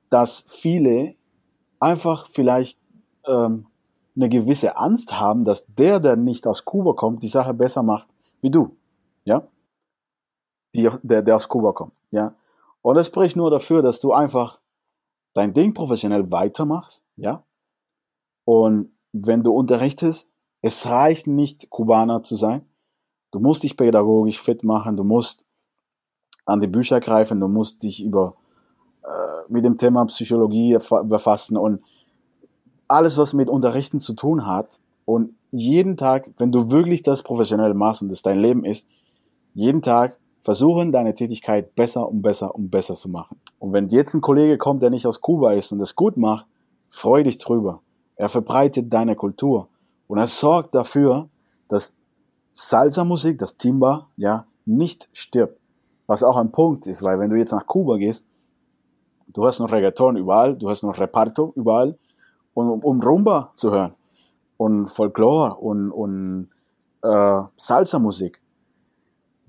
dass viele einfach vielleicht ähm, eine gewisse Angst haben, dass der, der nicht aus Kuba kommt, die Sache besser macht wie du, ja. Die, der, der aus Kuba kommt, ja. Und das spricht nur dafür, dass du einfach dein Ding professionell weitermachst, ja. Und wenn du unterrichtest, es reicht nicht, Kubaner zu sein. Du musst dich pädagogisch fit machen, du musst an die Bücher greifen, du musst dich über, äh, mit dem Thema Psychologie befassen und alles, was mit Unterrichten zu tun hat. Und jeden Tag, wenn du wirklich das professionell machst und das dein Leben ist, jeden Tag versuchen, deine Tätigkeit besser und besser und besser zu machen. Und wenn jetzt ein Kollege kommt, der nicht aus Kuba ist und das gut macht, freu dich drüber. Er verbreitet deine Kultur und er sorgt dafür, dass Salsa-Musik, das Timba, ja, nicht stirbt. Was auch ein Punkt ist, weil wenn du jetzt nach Kuba gehst, du hast noch Reggaeton überall, du hast noch Reparto überall, und, um Rumba zu hören und Folklore und, und äh, Salsa-Musik.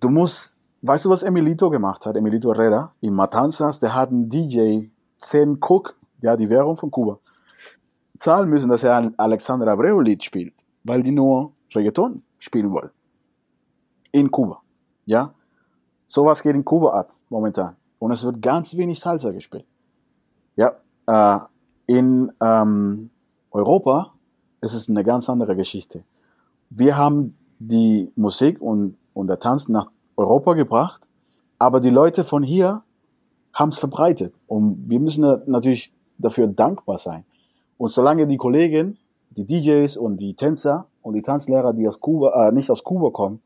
Du musst, weißt du, was Emilito gemacht hat? Emilito Herrera in Matanzas, der hat einen DJ, 10 Cook, ja, die Währung von Kuba, zahlen müssen, dass er ein Alexander Abreu-Lied spielt, weil die nur Reggaeton spielen wollen in Kuba. Ja, sowas geht in Kuba ab momentan und es wird ganz wenig Salsa gespielt. Ja, äh, in ähm, Europa ist es eine ganz andere Geschichte. Wir haben die Musik und, und der Tanz nach Europa gebracht, aber die Leute von hier haben es verbreitet und wir müssen natürlich dafür dankbar sein. Und solange die Kollegen, die DJs und die Tänzer und die Tanzlehrer, die aus Kuba, äh, nicht aus Kuba kommen,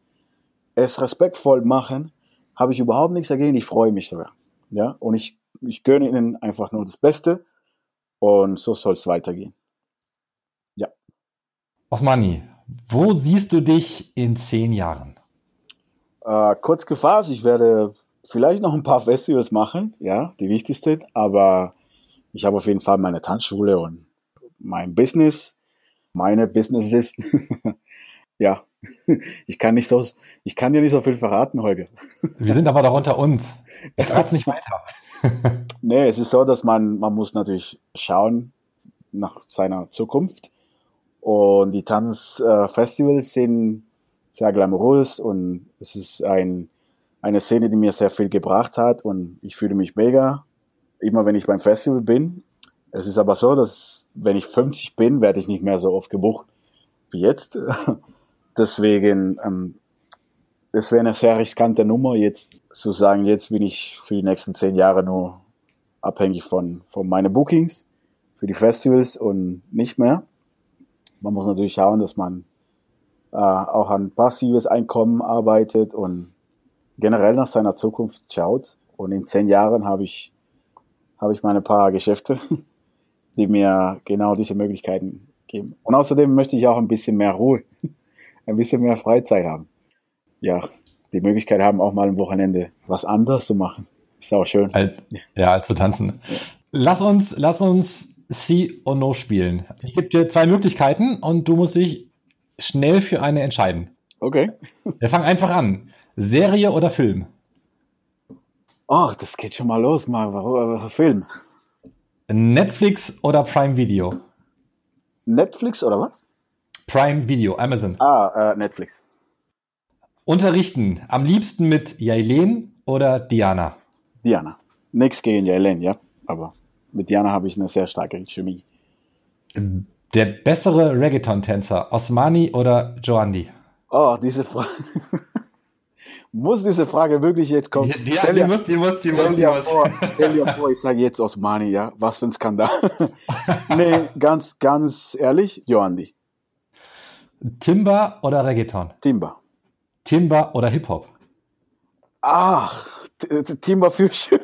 es respektvoll machen, habe ich überhaupt nichts dagegen. Ich freue mich sogar. Ja, und ich, ich gönne ihnen einfach nur das Beste und so soll es weitergehen. Osmani, wo siehst du dich in zehn Jahren? Äh, kurz gefasst, ich werde vielleicht noch ein paar Festivals machen, ja, die wichtigsten, aber ich habe auf jeden Fall meine Tanzschule und mein Business, meine Businesses. *laughs* ja, *laughs* ich kann nicht so, ich kann dir nicht so viel verraten heute. *laughs* Wir sind aber doch unter uns. Ich es nicht weiter. nee, es ist so, dass man, man muss natürlich schauen nach seiner Zukunft. Und die Tanzfestivals sind sehr glamourös und es ist ein, eine Szene, die mir sehr viel gebracht hat und ich fühle mich mega, immer wenn ich beim Festival bin. Es ist aber so, dass wenn ich 50 bin, werde ich nicht mehr so oft gebucht wie jetzt. *laughs* Deswegen, ähm, es wäre eine sehr riskante Nummer, jetzt zu sagen, jetzt bin ich für die nächsten zehn Jahre nur abhängig von, von meinen Bookings für die Festivals und nicht mehr. Man muss natürlich schauen, dass man äh, auch an passives Einkommen arbeitet und generell nach seiner Zukunft schaut. Und in zehn Jahren habe ich, habe ich meine paar Geschäfte, *laughs* die mir genau diese Möglichkeiten geben. Und außerdem möchte ich auch ein bisschen mehr Ruhe, *laughs* ein bisschen mehr Freizeit haben. Ja, die Möglichkeit haben, auch mal am Wochenende was anderes zu machen. Ist auch schön. Ja, zu tanzen. Lass uns, lass uns See or No spielen. Ich gebe dir zwei Möglichkeiten und du musst dich schnell für eine entscheiden. Okay. Wir fangen einfach an. Serie oder Film? Ach, das geht schon mal los, mal Film. Netflix oder Prime Video? Netflix oder was? Prime Video, Amazon. Ah, äh, Netflix. Unterrichten, am liebsten mit Jailen oder Diana? Diana. Nichts gegen Jailen, ja, aber mit Diana habe ich eine sehr starke Chemie. Der bessere Reggaeton-Tänzer, Osmani oder Joandi? Oh, diese Frage. *laughs* muss diese Frage wirklich jetzt kommen? Die, die, stell die, dir, muss, die muss, die muss, die muss. Vor, stell dir vor, ich sage jetzt Osmani, ja? Was für ein Skandal. *laughs* nee, ganz, ganz ehrlich, Joandi. Timba oder Reggaeton? Timba. Timba oder Hip-Hop? Ach, Timba Fusion.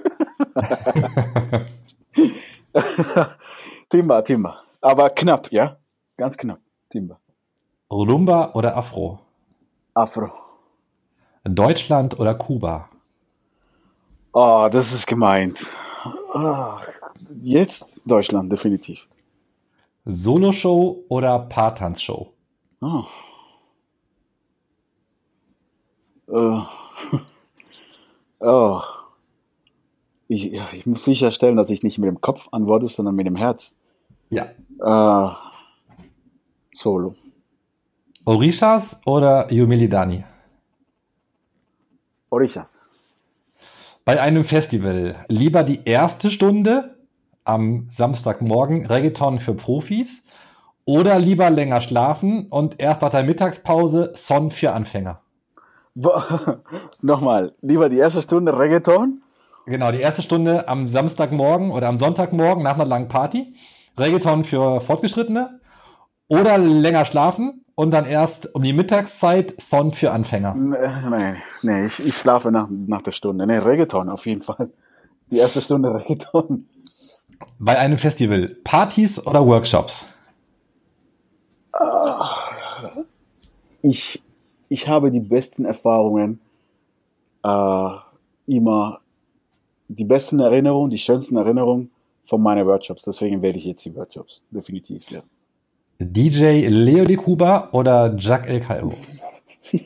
*laughs* *laughs* Timba, Timba. Aber knapp, ja? Ganz knapp. Timba. Rumba oder Afro? Afro. Deutschland oder Kuba? Oh, das ist gemeint. Oh, jetzt Deutschland, definitiv. Soloshow oder Paartanzshow? *laughs* Oh. Uh. oh. Ich, ich, muss sicherstellen, dass ich nicht mit dem Kopf antworte, sondern mit dem Herz. Ja. Uh, Solo. Orishas oder Yumilidani? Orishas. Bei einem Festival lieber die erste Stunde am Samstagmorgen Reggaeton für Profis oder lieber länger schlafen und erst nach der Mittagspause Son für Anfänger? *laughs* Nochmal, lieber die erste Stunde Reggaeton? Genau, die erste Stunde am Samstagmorgen oder am Sonntagmorgen nach einer langen Party. Reggaeton für Fortgeschrittene oder länger schlafen und dann erst um die Mittagszeit Son für Anfänger. Nee, nee, ich, ich schlafe nach, nach der Stunde. Nee, Reggaeton auf jeden Fall. Die erste Stunde Reggaeton. Bei einem Festival, Partys oder Workshops? Ich, ich habe die besten Erfahrungen äh, immer, die besten Erinnerungen, die schönsten Erinnerungen von meinen Workshops. Deswegen wähle ich jetzt die Workshops, definitiv, ja. DJ Leo de Cuba oder Jack El Calvo? *laughs*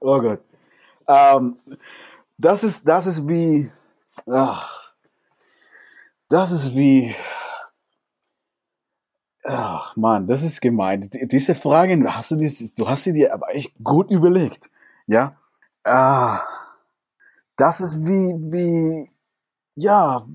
oh Gott. Ähm, das ist, das ist wie, ach, das ist wie, ach man, das ist gemein. Diese Fragen, hast du, du hast sie dir aber echt gut überlegt, ja? Ah, das ist wie, wie, ja,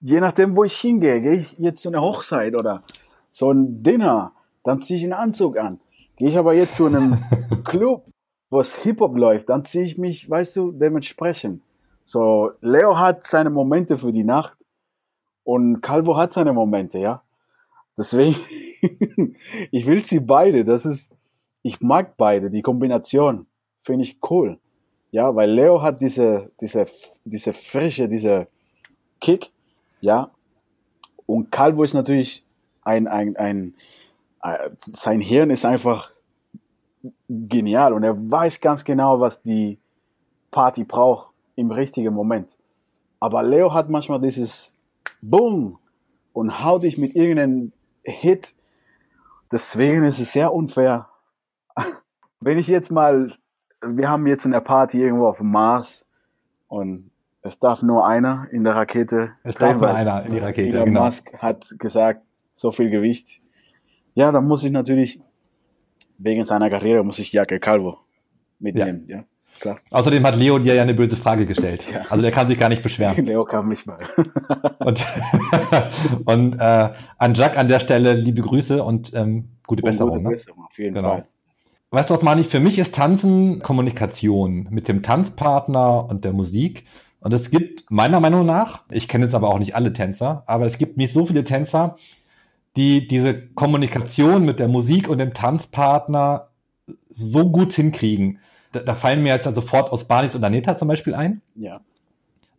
je nachdem, wo ich hingehe, gehe ich jetzt zu einer Hochzeit oder so ein Dinner, dann ziehe ich einen Anzug an. Gehe ich aber jetzt zu einem *laughs* Club, wo es Hip-Hop läuft, dann ziehe ich mich, weißt du, dementsprechend. So, Leo hat seine Momente für die Nacht und Calvo hat seine Momente, ja. Deswegen, *laughs* ich will sie beide. Das ist, ich mag beide. Die Kombination finde ich cool. Ja, weil Leo hat diese, diese, diese Frische, diese Kick ja. Und Calvo ist natürlich ein, ein, ein, ein, sein Hirn ist einfach genial und er weiß ganz genau, was die Party braucht im richtigen Moment. Aber Leo hat manchmal dieses Boom und haut dich mit irgendeinem Hit. Deswegen ist es sehr unfair. *laughs* Wenn ich jetzt mal, wir haben jetzt eine Party irgendwo auf dem Mars und es darf nur einer in der Rakete. Es drehen, darf nur einer in die Rakete. Elon genau. Musk hat gesagt, so viel Gewicht. Ja, dann muss ich natürlich, wegen seiner Karriere, muss ich Jacke Calvo mitnehmen. Ja. ja. Klar. Außerdem hat Leo dir ja eine böse Frage gestellt. Ja. Also der kann sich gar nicht beschweren. *laughs* Leo kam nicht mal. *laughs* und *laughs* und äh, an Jack an der Stelle liebe Grüße und ähm, gute Besserung. Gute ne? Besserung, auf jeden genau. Fall. Weißt du was, Mani? Für mich ist Tanzen Kommunikation mit dem Tanzpartner und der Musik. Und es gibt meiner Meinung nach, ich kenne jetzt aber auch nicht alle Tänzer, aber es gibt nicht so viele Tänzer, die diese Kommunikation mit der Musik und dem Tanzpartner so gut hinkriegen. Da, da fallen mir jetzt also sofort Osmanis und Aneta zum Beispiel ein. Ja.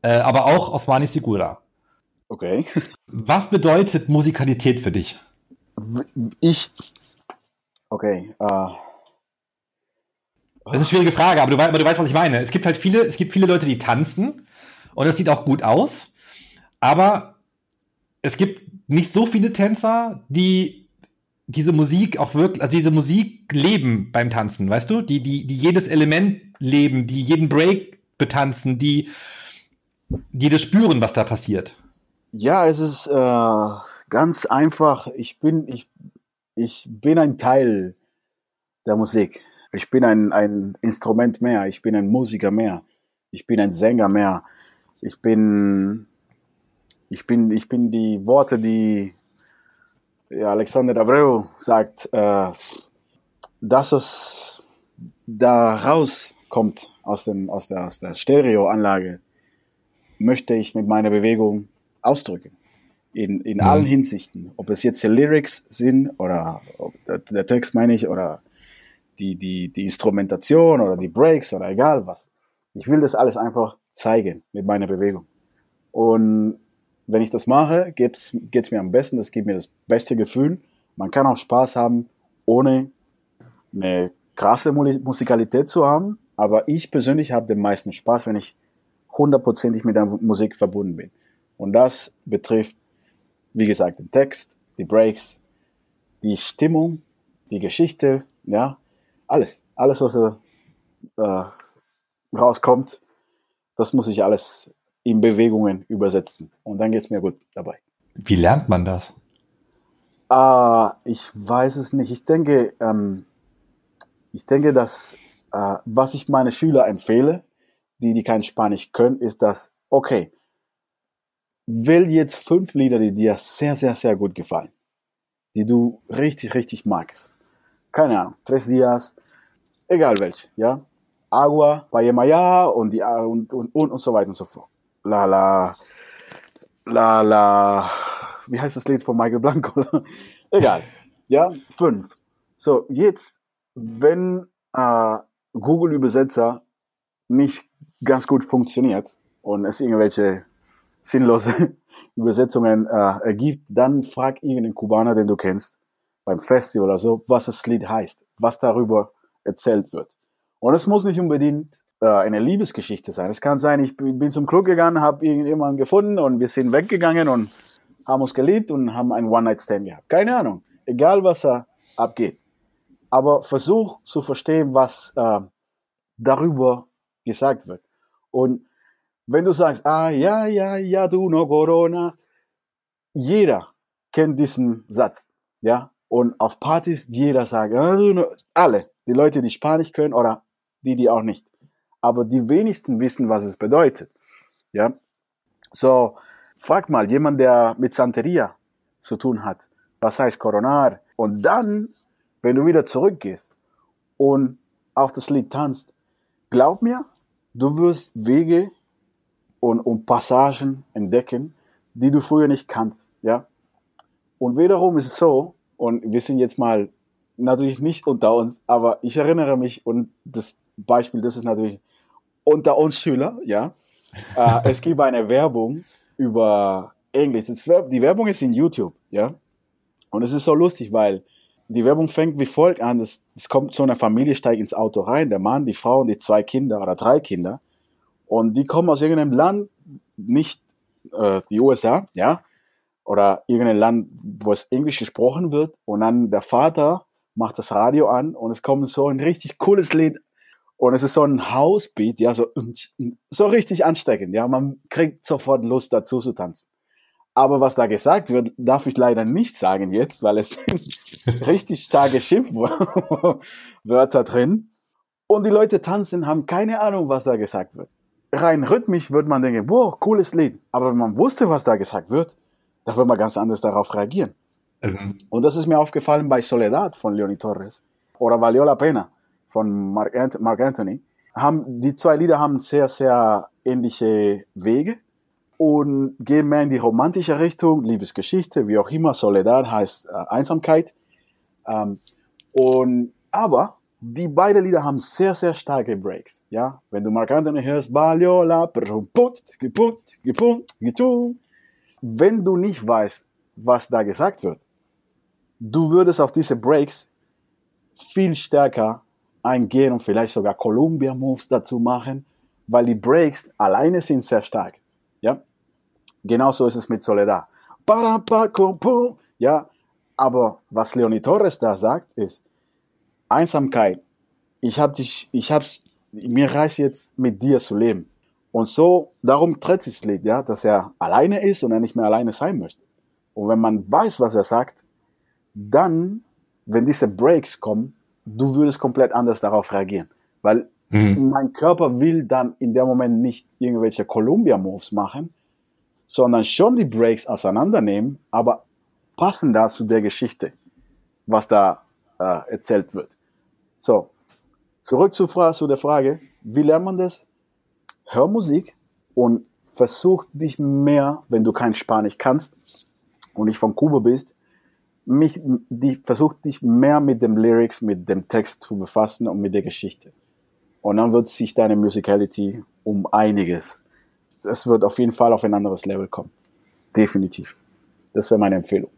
Äh, aber auch Osmani Sigura. Okay. *laughs* Was bedeutet Musikalität für dich? Ich. Okay. Uh, das ist eine schwierige Frage, aber du, aber du weißt, was ich meine. Es gibt halt viele, es gibt viele Leute, die tanzen und das sieht auch gut aus, aber es gibt nicht so viele Tänzer, die diese Musik auch wirklich, also diese Musik leben beim Tanzen, weißt du? Die, die, die jedes Element leben, die jeden Break betanzen, die, die das spüren, was da passiert. Ja, es ist äh, ganz einfach. Ich bin, ich, ich bin ein Teil der Musik. Ich bin ein, ein Instrument mehr. Ich bin ein Musiker mehr. Ich bin ein Sänger mehr. Ich bin, ich bin, ich bin die Worte, die Alexander Abreu sagt, äh, dass es da rauskommt aus, dem, aus der, aus der Stereoanlage, möchte ich mit meiner Bewegung ausdrücken. In, in mhm. allen Hinsichten. Ob es jetzt die Lyrics sind oder der, der, Text meine ich oder die, die, die Instrumentation oder die Breaks oder egal was. Ich will das alles einfach zeigen mit meiner Bewegung. Und wenn ich das mache, geht es mir am besten, das gibt mir das beste Gefühl. Man kann auch Spaß haben, ohne eine krasse Musikalität zu haben. Aber ich persönlich habe den meisten Spaß, wenn ich hundertprozentig mit der Musik verbunden bin. Und das betrifft, wie gesagt, den Text, die Breaks, die Stimmung, die Geschichte, ja, alles. Alles, was äh, rauskommt, das muss ich alles in Bewegungen übersetzen. Und dann geht es mir gut dabei. Wie lernt man das? Äh, ich weiß es nicht. Ich denke, ähm, ich denke, dass äh, was ich meine Schüler empfehle, die, die kein Spanisch können, ist das, okay, wähl jetzt fünf Lieder, die dir sehr, sehr, sehr gut gefallen. Die du richtig, richtig magst. Keine Ahnung, Tres Dias, egal welche, ja. Agua, Payemaya und, die, und, und, und, und so weiter und so fort la la la la wie heißt das Lied von Michael Blanco? *laughs* Egal. Ja, fünf. So, jetzt, wenn äh, Google Übersetzer nicht ganz gut funktioniert und es irgendwelche sinnlose *laughs* Übersetzungen äh, ergibt, dann frag irgendeinen Kubaner, den du kennst, beim Festival oder so, was das Lied heißt, was darüber erzählt wird. Und es muss nicht unbedingt äh, eine Liebesgeschichte sein. Es kann sein, ich bin zum Club gegangen, habe irgendjemanden gefunden und wir sind weggegangen und haben uns geliebt und haben einen One-Night-Stand gehabt. Keine Ahnung. Egal, was da abgeht. Aber versuch zu verstehen, was äh, darüber gesagt wird. Und wenn du sagst, ah, ja, ja, ja, du no Corona, jeder kennt diesen Satz, ja. Und auf Partys jeder sagt, ah, no, alle, die Leute, die Spanisch können oder die, die auch nicht aber die wenigsten wissen, was es bedeutet. Ja? So, frag mal jemand, der mit Santeria zu tun hat, was heißt Coronar? Und dann, wenn du wieder zurückgehst und auf das Lied tanzt, glaub mir, du wirst Wege und, und Passagen entdecken, die du früher nicht kanntest. Ja? Und wiederum ist es so, und wir sind jetzt mal natürlich nicht unter uns, aber ich erinnere mich, und das Beispiel, das ist natürlich unter uns Schüler, ja. äh, *laughs* es gibt eine Werbung über Englisch. Die Werbung ist in YouTube, ja. Und es ist so lustig, weil die Werbung fängt wie folgt an. Es, es kommt so eine Familie, steigt ins Auto rein, der Mann, die Frau und die zwei Kinder oder drei Kinder. Und die kommen aus irgendeinem Land, nicht äh, die USA, ja, oder irgendein Land, wo es Englisch gesprochen wird. Und dann der Vater macht das Radio an und es kommt so ein richtig cooles Lied und es ist so ein Housebeat, ja, so, so richtig ansteckend, ja. Man kriegt sofort Lust dazu zu tanzen. Aber was da gesagt wird, darf ich leider nicht sagen jetzt, weil es sind *laughs* richtig starke Schimpfwörter drin. Und die Leute tanzen, haben keine Ahnung, was da gesagt wird. Rein rhythmisch wird man denken, wow, cooles Lied. Aber wenn man wusste, was da gesagt wird, da wird man ganz anders darauf reagieren. Mhm. Und das ist mir aufgefallen bei Soledad von Leonie Torres. Oder Valió la Pena von Mark, Ant Mark Anthony. Haben, die zwei Lieder haben sehr, sehr ähnliche Wege und gehen mehr in die romantische Richtung, Liebesgeschichte, wie auch immer. Soledad heißt äh, Einsamkeit. Ähm, und, aber die beiden Lieder haben sehr, sehr starke Breaks. Ja, wenn du Mark Anthony hörst, Baliola, wenn du nicht weißt, was da gesagt wird, du würdest auf diese Breaks viel stärker eingehen und vielleicht sogar Columbia Moves dazu machen, weil die Breaks alleine sind sehr stark. Ja, genauso ist es mit Soledad. Ja, aber was Leonie Torres da sagt, ist Einsamkeit. Ich hab dich, ich hab's, mir reicht jetzt mit dir zu leben. Und so, darum tritt sich das Lied, ja, dass er alleine ist und er nicht mehr alleine sein möchte. Und wenn man weiß, was er sagt, dann, wenn diese Breaks kommen, du würdest komplett anders darauf reagieren. Weil mhm. mein Körper will dann in dem Moment nicht irgendwelche Columbia-Moves machen, sondern schon die Breaks auseinandernehmen, aber passen da zu der Geschichte, was da äh, erzählt wird. So, zurück zu, zu der Frage, wie lernt man das? Hör Musik und versuch dich mehr, wenn du kein Spanisch kannst und nicht von Kuba bist, mich, die, versuch dich mehr mit dem Lyrics, mit dem Text zu befassen und mit der Geschichte. Und dann wird sich deine Musicality um einiges. Es wird auf jeden Fall auf ein anderes Level kommen. Definitiv. Das wäre meine Empfehlung.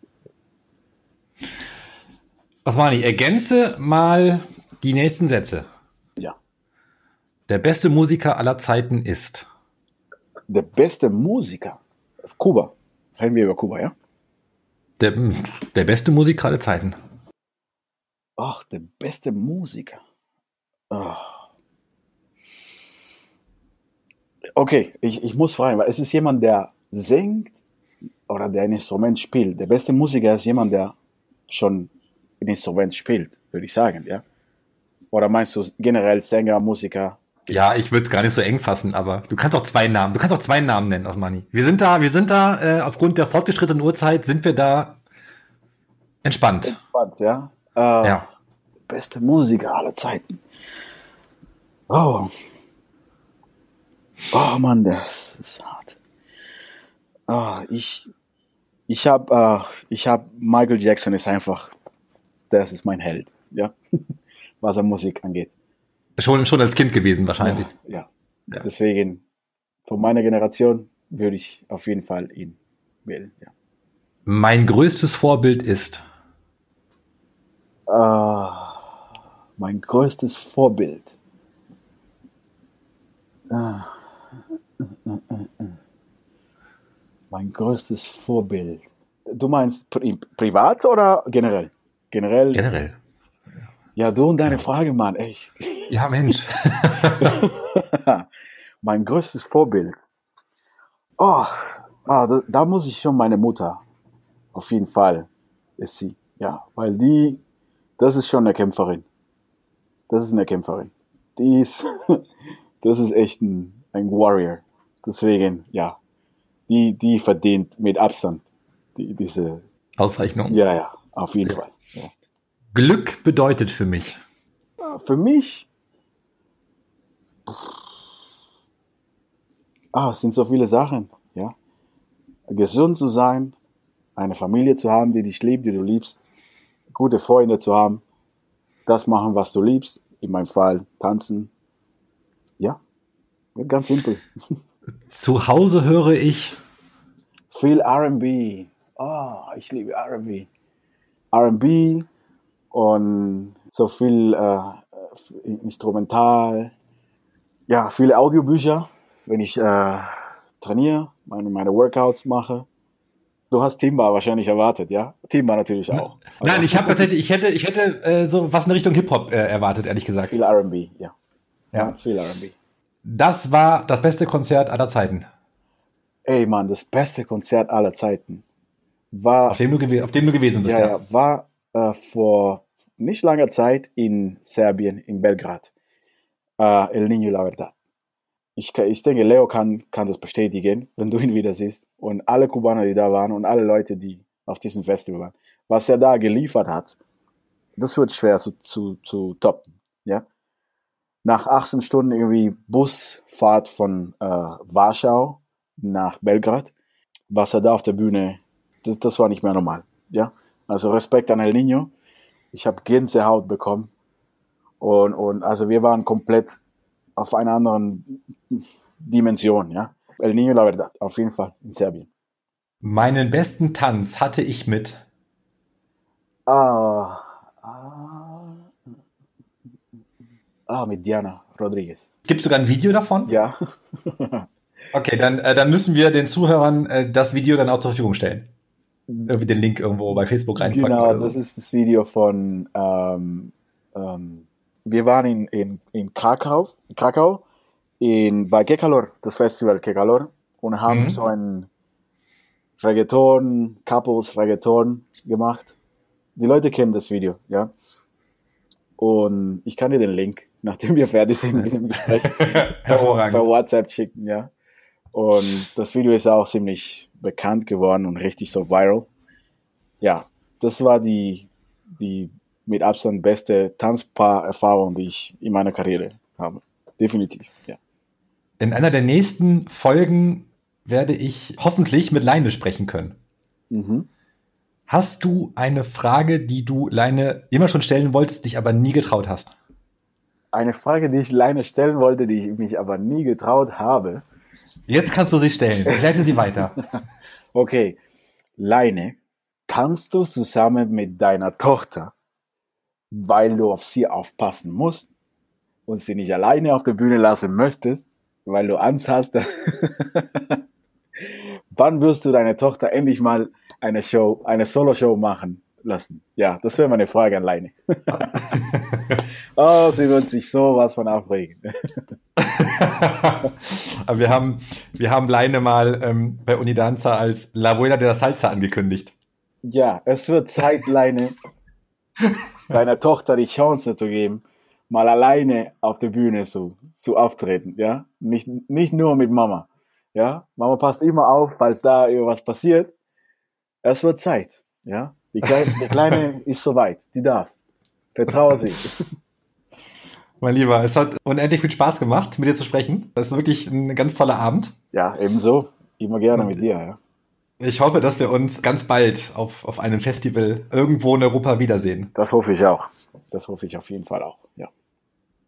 Was meine ich? Ergänze mal die nächsten Sätze. Der beste Musiker aller Zeiten ist. Der beste Musiker? Auf Kuba. Reden wir über Kuba, ja? Der, der beste Musiker aller Zeiten. Ach, der beste Musiker. Oh. Okay, ich, ich muss fragen, weil es ist jemand, der singt oder der ein Instrument spielt. Der beste Musiker ist jemand, der schon ein Instrument spielt, würde ich sagen, ja? Oder meinst du generell Sänger, Musiker? Ja, ich würde es gar nicht so eng fassen, aber du kannst auch zwei Namen, du kannst auch zwei Namen nennen, Osmani. Wir sind da, wir sind da, äh, aufgrund der fortgeschrittenen Uhrzeit sind wir da entspannt. Entspannt, ja. Äh, ja. Beste Musiker aller Zeiten. Oh. Oh Mann, das ist hart. Oh, ich, ich habe, uh, ich habe Michael Jackson ist einfach, das ist mein Held, ja, *laughs* was er Musik angeht. Schon, schon als Kind gewesen, wahrscheinlich. Ja, ja. ja. Deswegen, von meiner Generation würde ich auf jeden Fall ihn wählen. Ja. Mein größtes Vorbild ist? Uh, mein größtes Vorbild. Uh, mein größtes Vorbild. Du meinst pri privat oder generell? Generell. Generell. Ja, du und deine Frage, Mann, echt. Ja, Mensch. *laughs* mein größtes Vorbild. Oh, ah, da, da, muss ich schon meine Mutter. Auf jeden Fall ist sie. Ja, weil die, das ist schon eine Kämpferin. Das ist eine Kämpferin. Die ist, *laughs* das ist echt ein, ein Warrior. Deswegen, ja, die, die verdient mit Abstand die, diese Auszeichnung. Ja, ja, auf jeden ja. Fall. Ja. Glück bedeutet für mich. Für mich. Ah, es sind so viele Sachen, ja. Gesund zu sein, eine Familie zu haben, die dich liebt, die du liebst, gute Freunde zu haben, das machen, was du liebst, in meinem Fall tanzen. Ja, ganz simpel. *laughs* Zu Hause höre ich viel RB. Oh, ich liebe RB. RB und so viel äh, Instrumental. Ja, viele Audiobücher, wenn ich äh, trainiere, meine, meine Workouts mache. Du hast Timba wahrscheinlich erwartet, ja? Timba natürlich auch. *laughs* Nein, ich habe tatsächlich, ich hätte, ich hätte äh, so was in Richtung Hip Hop äh, erwartet, ehrlich gesagt. Viel R&B, ja. Ja, Ganz viel R&B. Das war das beste Konzert aller Zeiten. Ey, Mann, das beste Konzert aller Zeiten war. Auf dem du, auf dem du gewesen bist, ja. ja. war äh, vor nicht langer Zeit in Serbien, in Belgrad. Äh, El Niño La Verdad. Ich, ich denke, Leo kann, kann das bestätigen, wenn du ihn wieder siehst. Und alle Kubaner, die da waren und alle Leute, die auf diesem Festival waren. Was er da geliefert hat, das wird schwer zu, zu, zu toppen. Ja? nach 18 Stunden irgendwie Busfahrt von äh, Warschau nach Belgrad, was er da auf der Bühne, das, das war nicht mehr normal. Ja, also Respekt an El Nino. Ich habe Gänsehaut bekommen und, und also wir waren komplett auf einer anderen Dimension. Ja, El Nino la verdad, auf jeden Fall in Serbien. Meinen besten Tanz hatte ich mit. Ah, ah, ah mit Diana Rodriguez. Gibt sogar ein Video davon? Ja. *laughs* okay, dann, äh, dann müssen wir den Zuhörern äh, das Video dann auch zur Verfügung stellen. Irgendwie den Link irgendwo bei Facebook reinpacken. Genau, das so. ist das Video von, ähm, ähm, wir waren in, in, in Krakau, Krakau in, bei Kekalor, das Festival Kekalor, und haben mhm. so ein Reggaeton, Couples Reggaeton gemacht. Die Leute kennen das Video, ja. Und ich kann dir den Link, *laughs* nachdem wir fertig sind mit dem *laughs* Gespräch, Hervorragend. per WhatsApp schicken, ja. Und das Video ist auch ziemlich bekannt geworden und richtig so viral. Ja, das war die, die mit Abstand beste Tanzpaar-Erfahrung, die ich in meiner Karriere habe. Definitiv, ja. In einer der nächsten Folgen werde ich hoffentlich mit Leine sprechen können. Mhm. Hast du eine Frage, die du Leine immer schon stellen wolltest, dich aber nie getraut hast? Eine Frage, die ich Leine stellen wollte, die ich mich aber nie getraut habe. Jetzt kannst du sie stellen. Ich leite sie weiter. *laughs* okay. Leine, tanzt du zusammen mit deiner Tochter, weil du auf sie aufpassen musst und sie nicht alleine auf der Bühne lassen möchtest, weil du Angst hast, *laughs* wann wirst du deine Tochter endlich mal eine Show, eine Solo-Show machen lassen? Ja, das wäre meine Frage an Leine. *laughs* oh, sie wird sich sowas von aufregen. Wir haben, wir haben Leine mal ähm, bei Unidanza als La Abuela de la Salsa angekündigt. Ja, es wird Zeit, Leine, *laughs* *laughs* deiner Tochter die Chance zu geben, mal alleine auf der Bühne zu, zu auftreten, ja? Nicht, nicht nur mit Mama. Ja, Mama passt immer auf, falls da irgendwas passiert. Es wird Zeit. Ja, die Kleine, die Kleine *laughs* ist soweit. Die darf. Vertraue sie. *laughs* Mein Lieber, es hat unendlich viel Spaß gemacht, mit dir zu sprechen. Das ist wirklich ein ganz toller Abend. Ja, ebenso. Immer gerne mit dir, ja. Ich hoffe, dass wir uns ganz bald auf, auf einem Festival irgendwo in Europa wiedersehen. Das hoffe ich auch. Das hoffe ich auf jeden Fall auch, ja.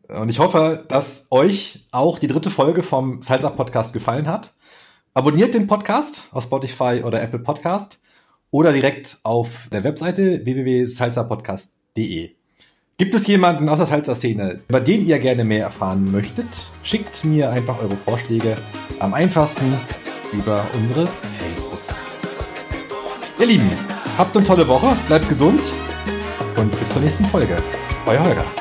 Und ich hoffe, dass euch auch die dritte Folge vom Salsa Podcast gefallen hat. Abonniert den Podcast auf Spotify oder Apple Podcast oder direkt auf der Webseite www.salsapodcast.de. Gibt es jemanden aus der Salsa-Szene, über den ihr gerne mehr erfahren möchtet? Schickt mir einfach eure Vorschläge am einfachsten über unsere Facebook-Seite. Ihr Lieben, habt eine tolle Woche, bleibt gesund und bis zur nächsten Folge. Euer Holger.